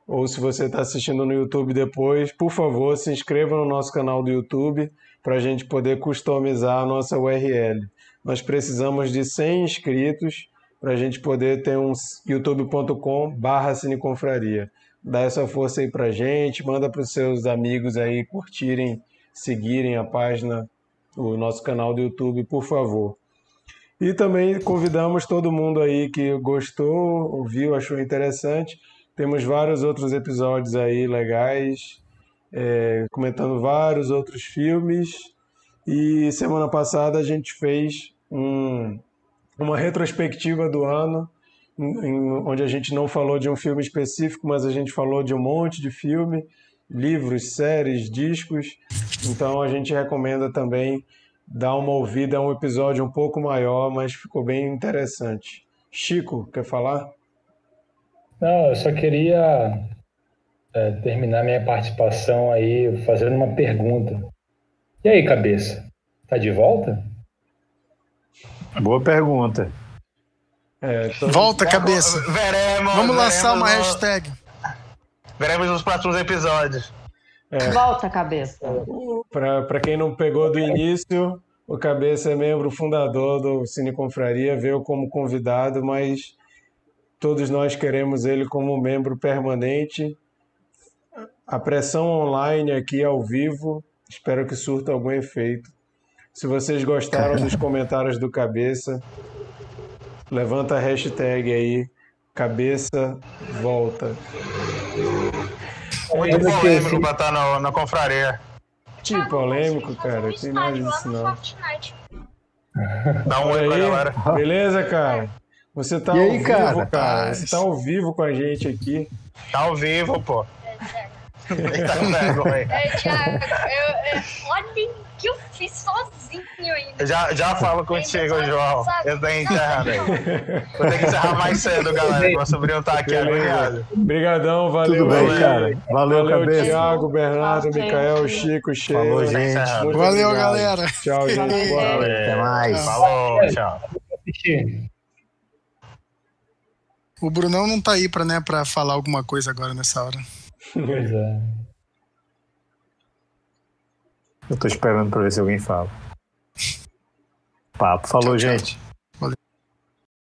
ou se você está assistindo no YouTube depois, por favor, se inscreva no nosso canal do YouTube para a gente poder customizar a nossa URL nós precisamos de 100 inscritos para a gente poder ter um youtube.com barra cineconfraria. Dá essa força aí para gente, manda para os seus amigos aí curtirem, seguirem a página, o nosso canal do YouTube, por favor. E também convidamos todo mundo aí que gostou, ouviu, achou interessante. Temos vários outros episódios aí legais, é, comentando vários outros filmes. E semana passada a gente fez um, uma retrospectiva do ano, em, onde a gente não falou de um filme específico, mas a gente falou de um monte de filme, livros, séries, discos. Então a gente recomenda também dar uma ouvida a um episódio um pouco maior, mas ficou bem interessante. Chico, quer falar? Não, eu só queria é, terminar minha participação aí fazendo uma pergunta. E aí, cabeça? Tá de volta? Boa pergunta. É, tô... Volta, cabeça. Veremos. Vamos lançar veremos uma hashtag. Veremos nos próximos episódios. É. Volta, cabeça. Para quem não pegou do início, o Cabeça é membro fundador do Cine Confraria, veio como convidado, mas todos nós queremos ele como membro permanente. A pressão online aqui ao vivo, espero que surta algum efeito. Se vocês gostaram dos comentários do Cabeça, levanta a hashtag aí, Cabeça Volta. Muito polêmico pra estar na, na confraria. Tipo polêmico, cara. Tem nada disso não. Dá um oi pra galera. Beleza, cara? Você tá E ao aí, vivo, cara? cara. Você tá ao vivo com a gente aqui. Tá ao vivo, pô. Tá com vergonha. É, Thiago, eu, eu, olhem o que eu fiz sozinho ainda. Já, já falo contigo, João. Eu tô encerrando aí. Vou ter que encerrar mais cedo, galera. Meu sobrinho tá aqui agoniado. Obrigadão, valeu. Tudo bem, valeu. cara. Valeu, Valeu, cabeça. Thiago, Bernardo, Valeu. Micael, Chico, Sheila. Falou, gente. Muito Valeu, obrigado. galera. Tchau, gente. Noite. Até mais. Falou, tchau. O Brunão não tá aí pra, né, pra falar alguma coisa agora nessa hora. Pois é. Eu tô esperando pra ver se alguém fala. Papo. Falou, gente.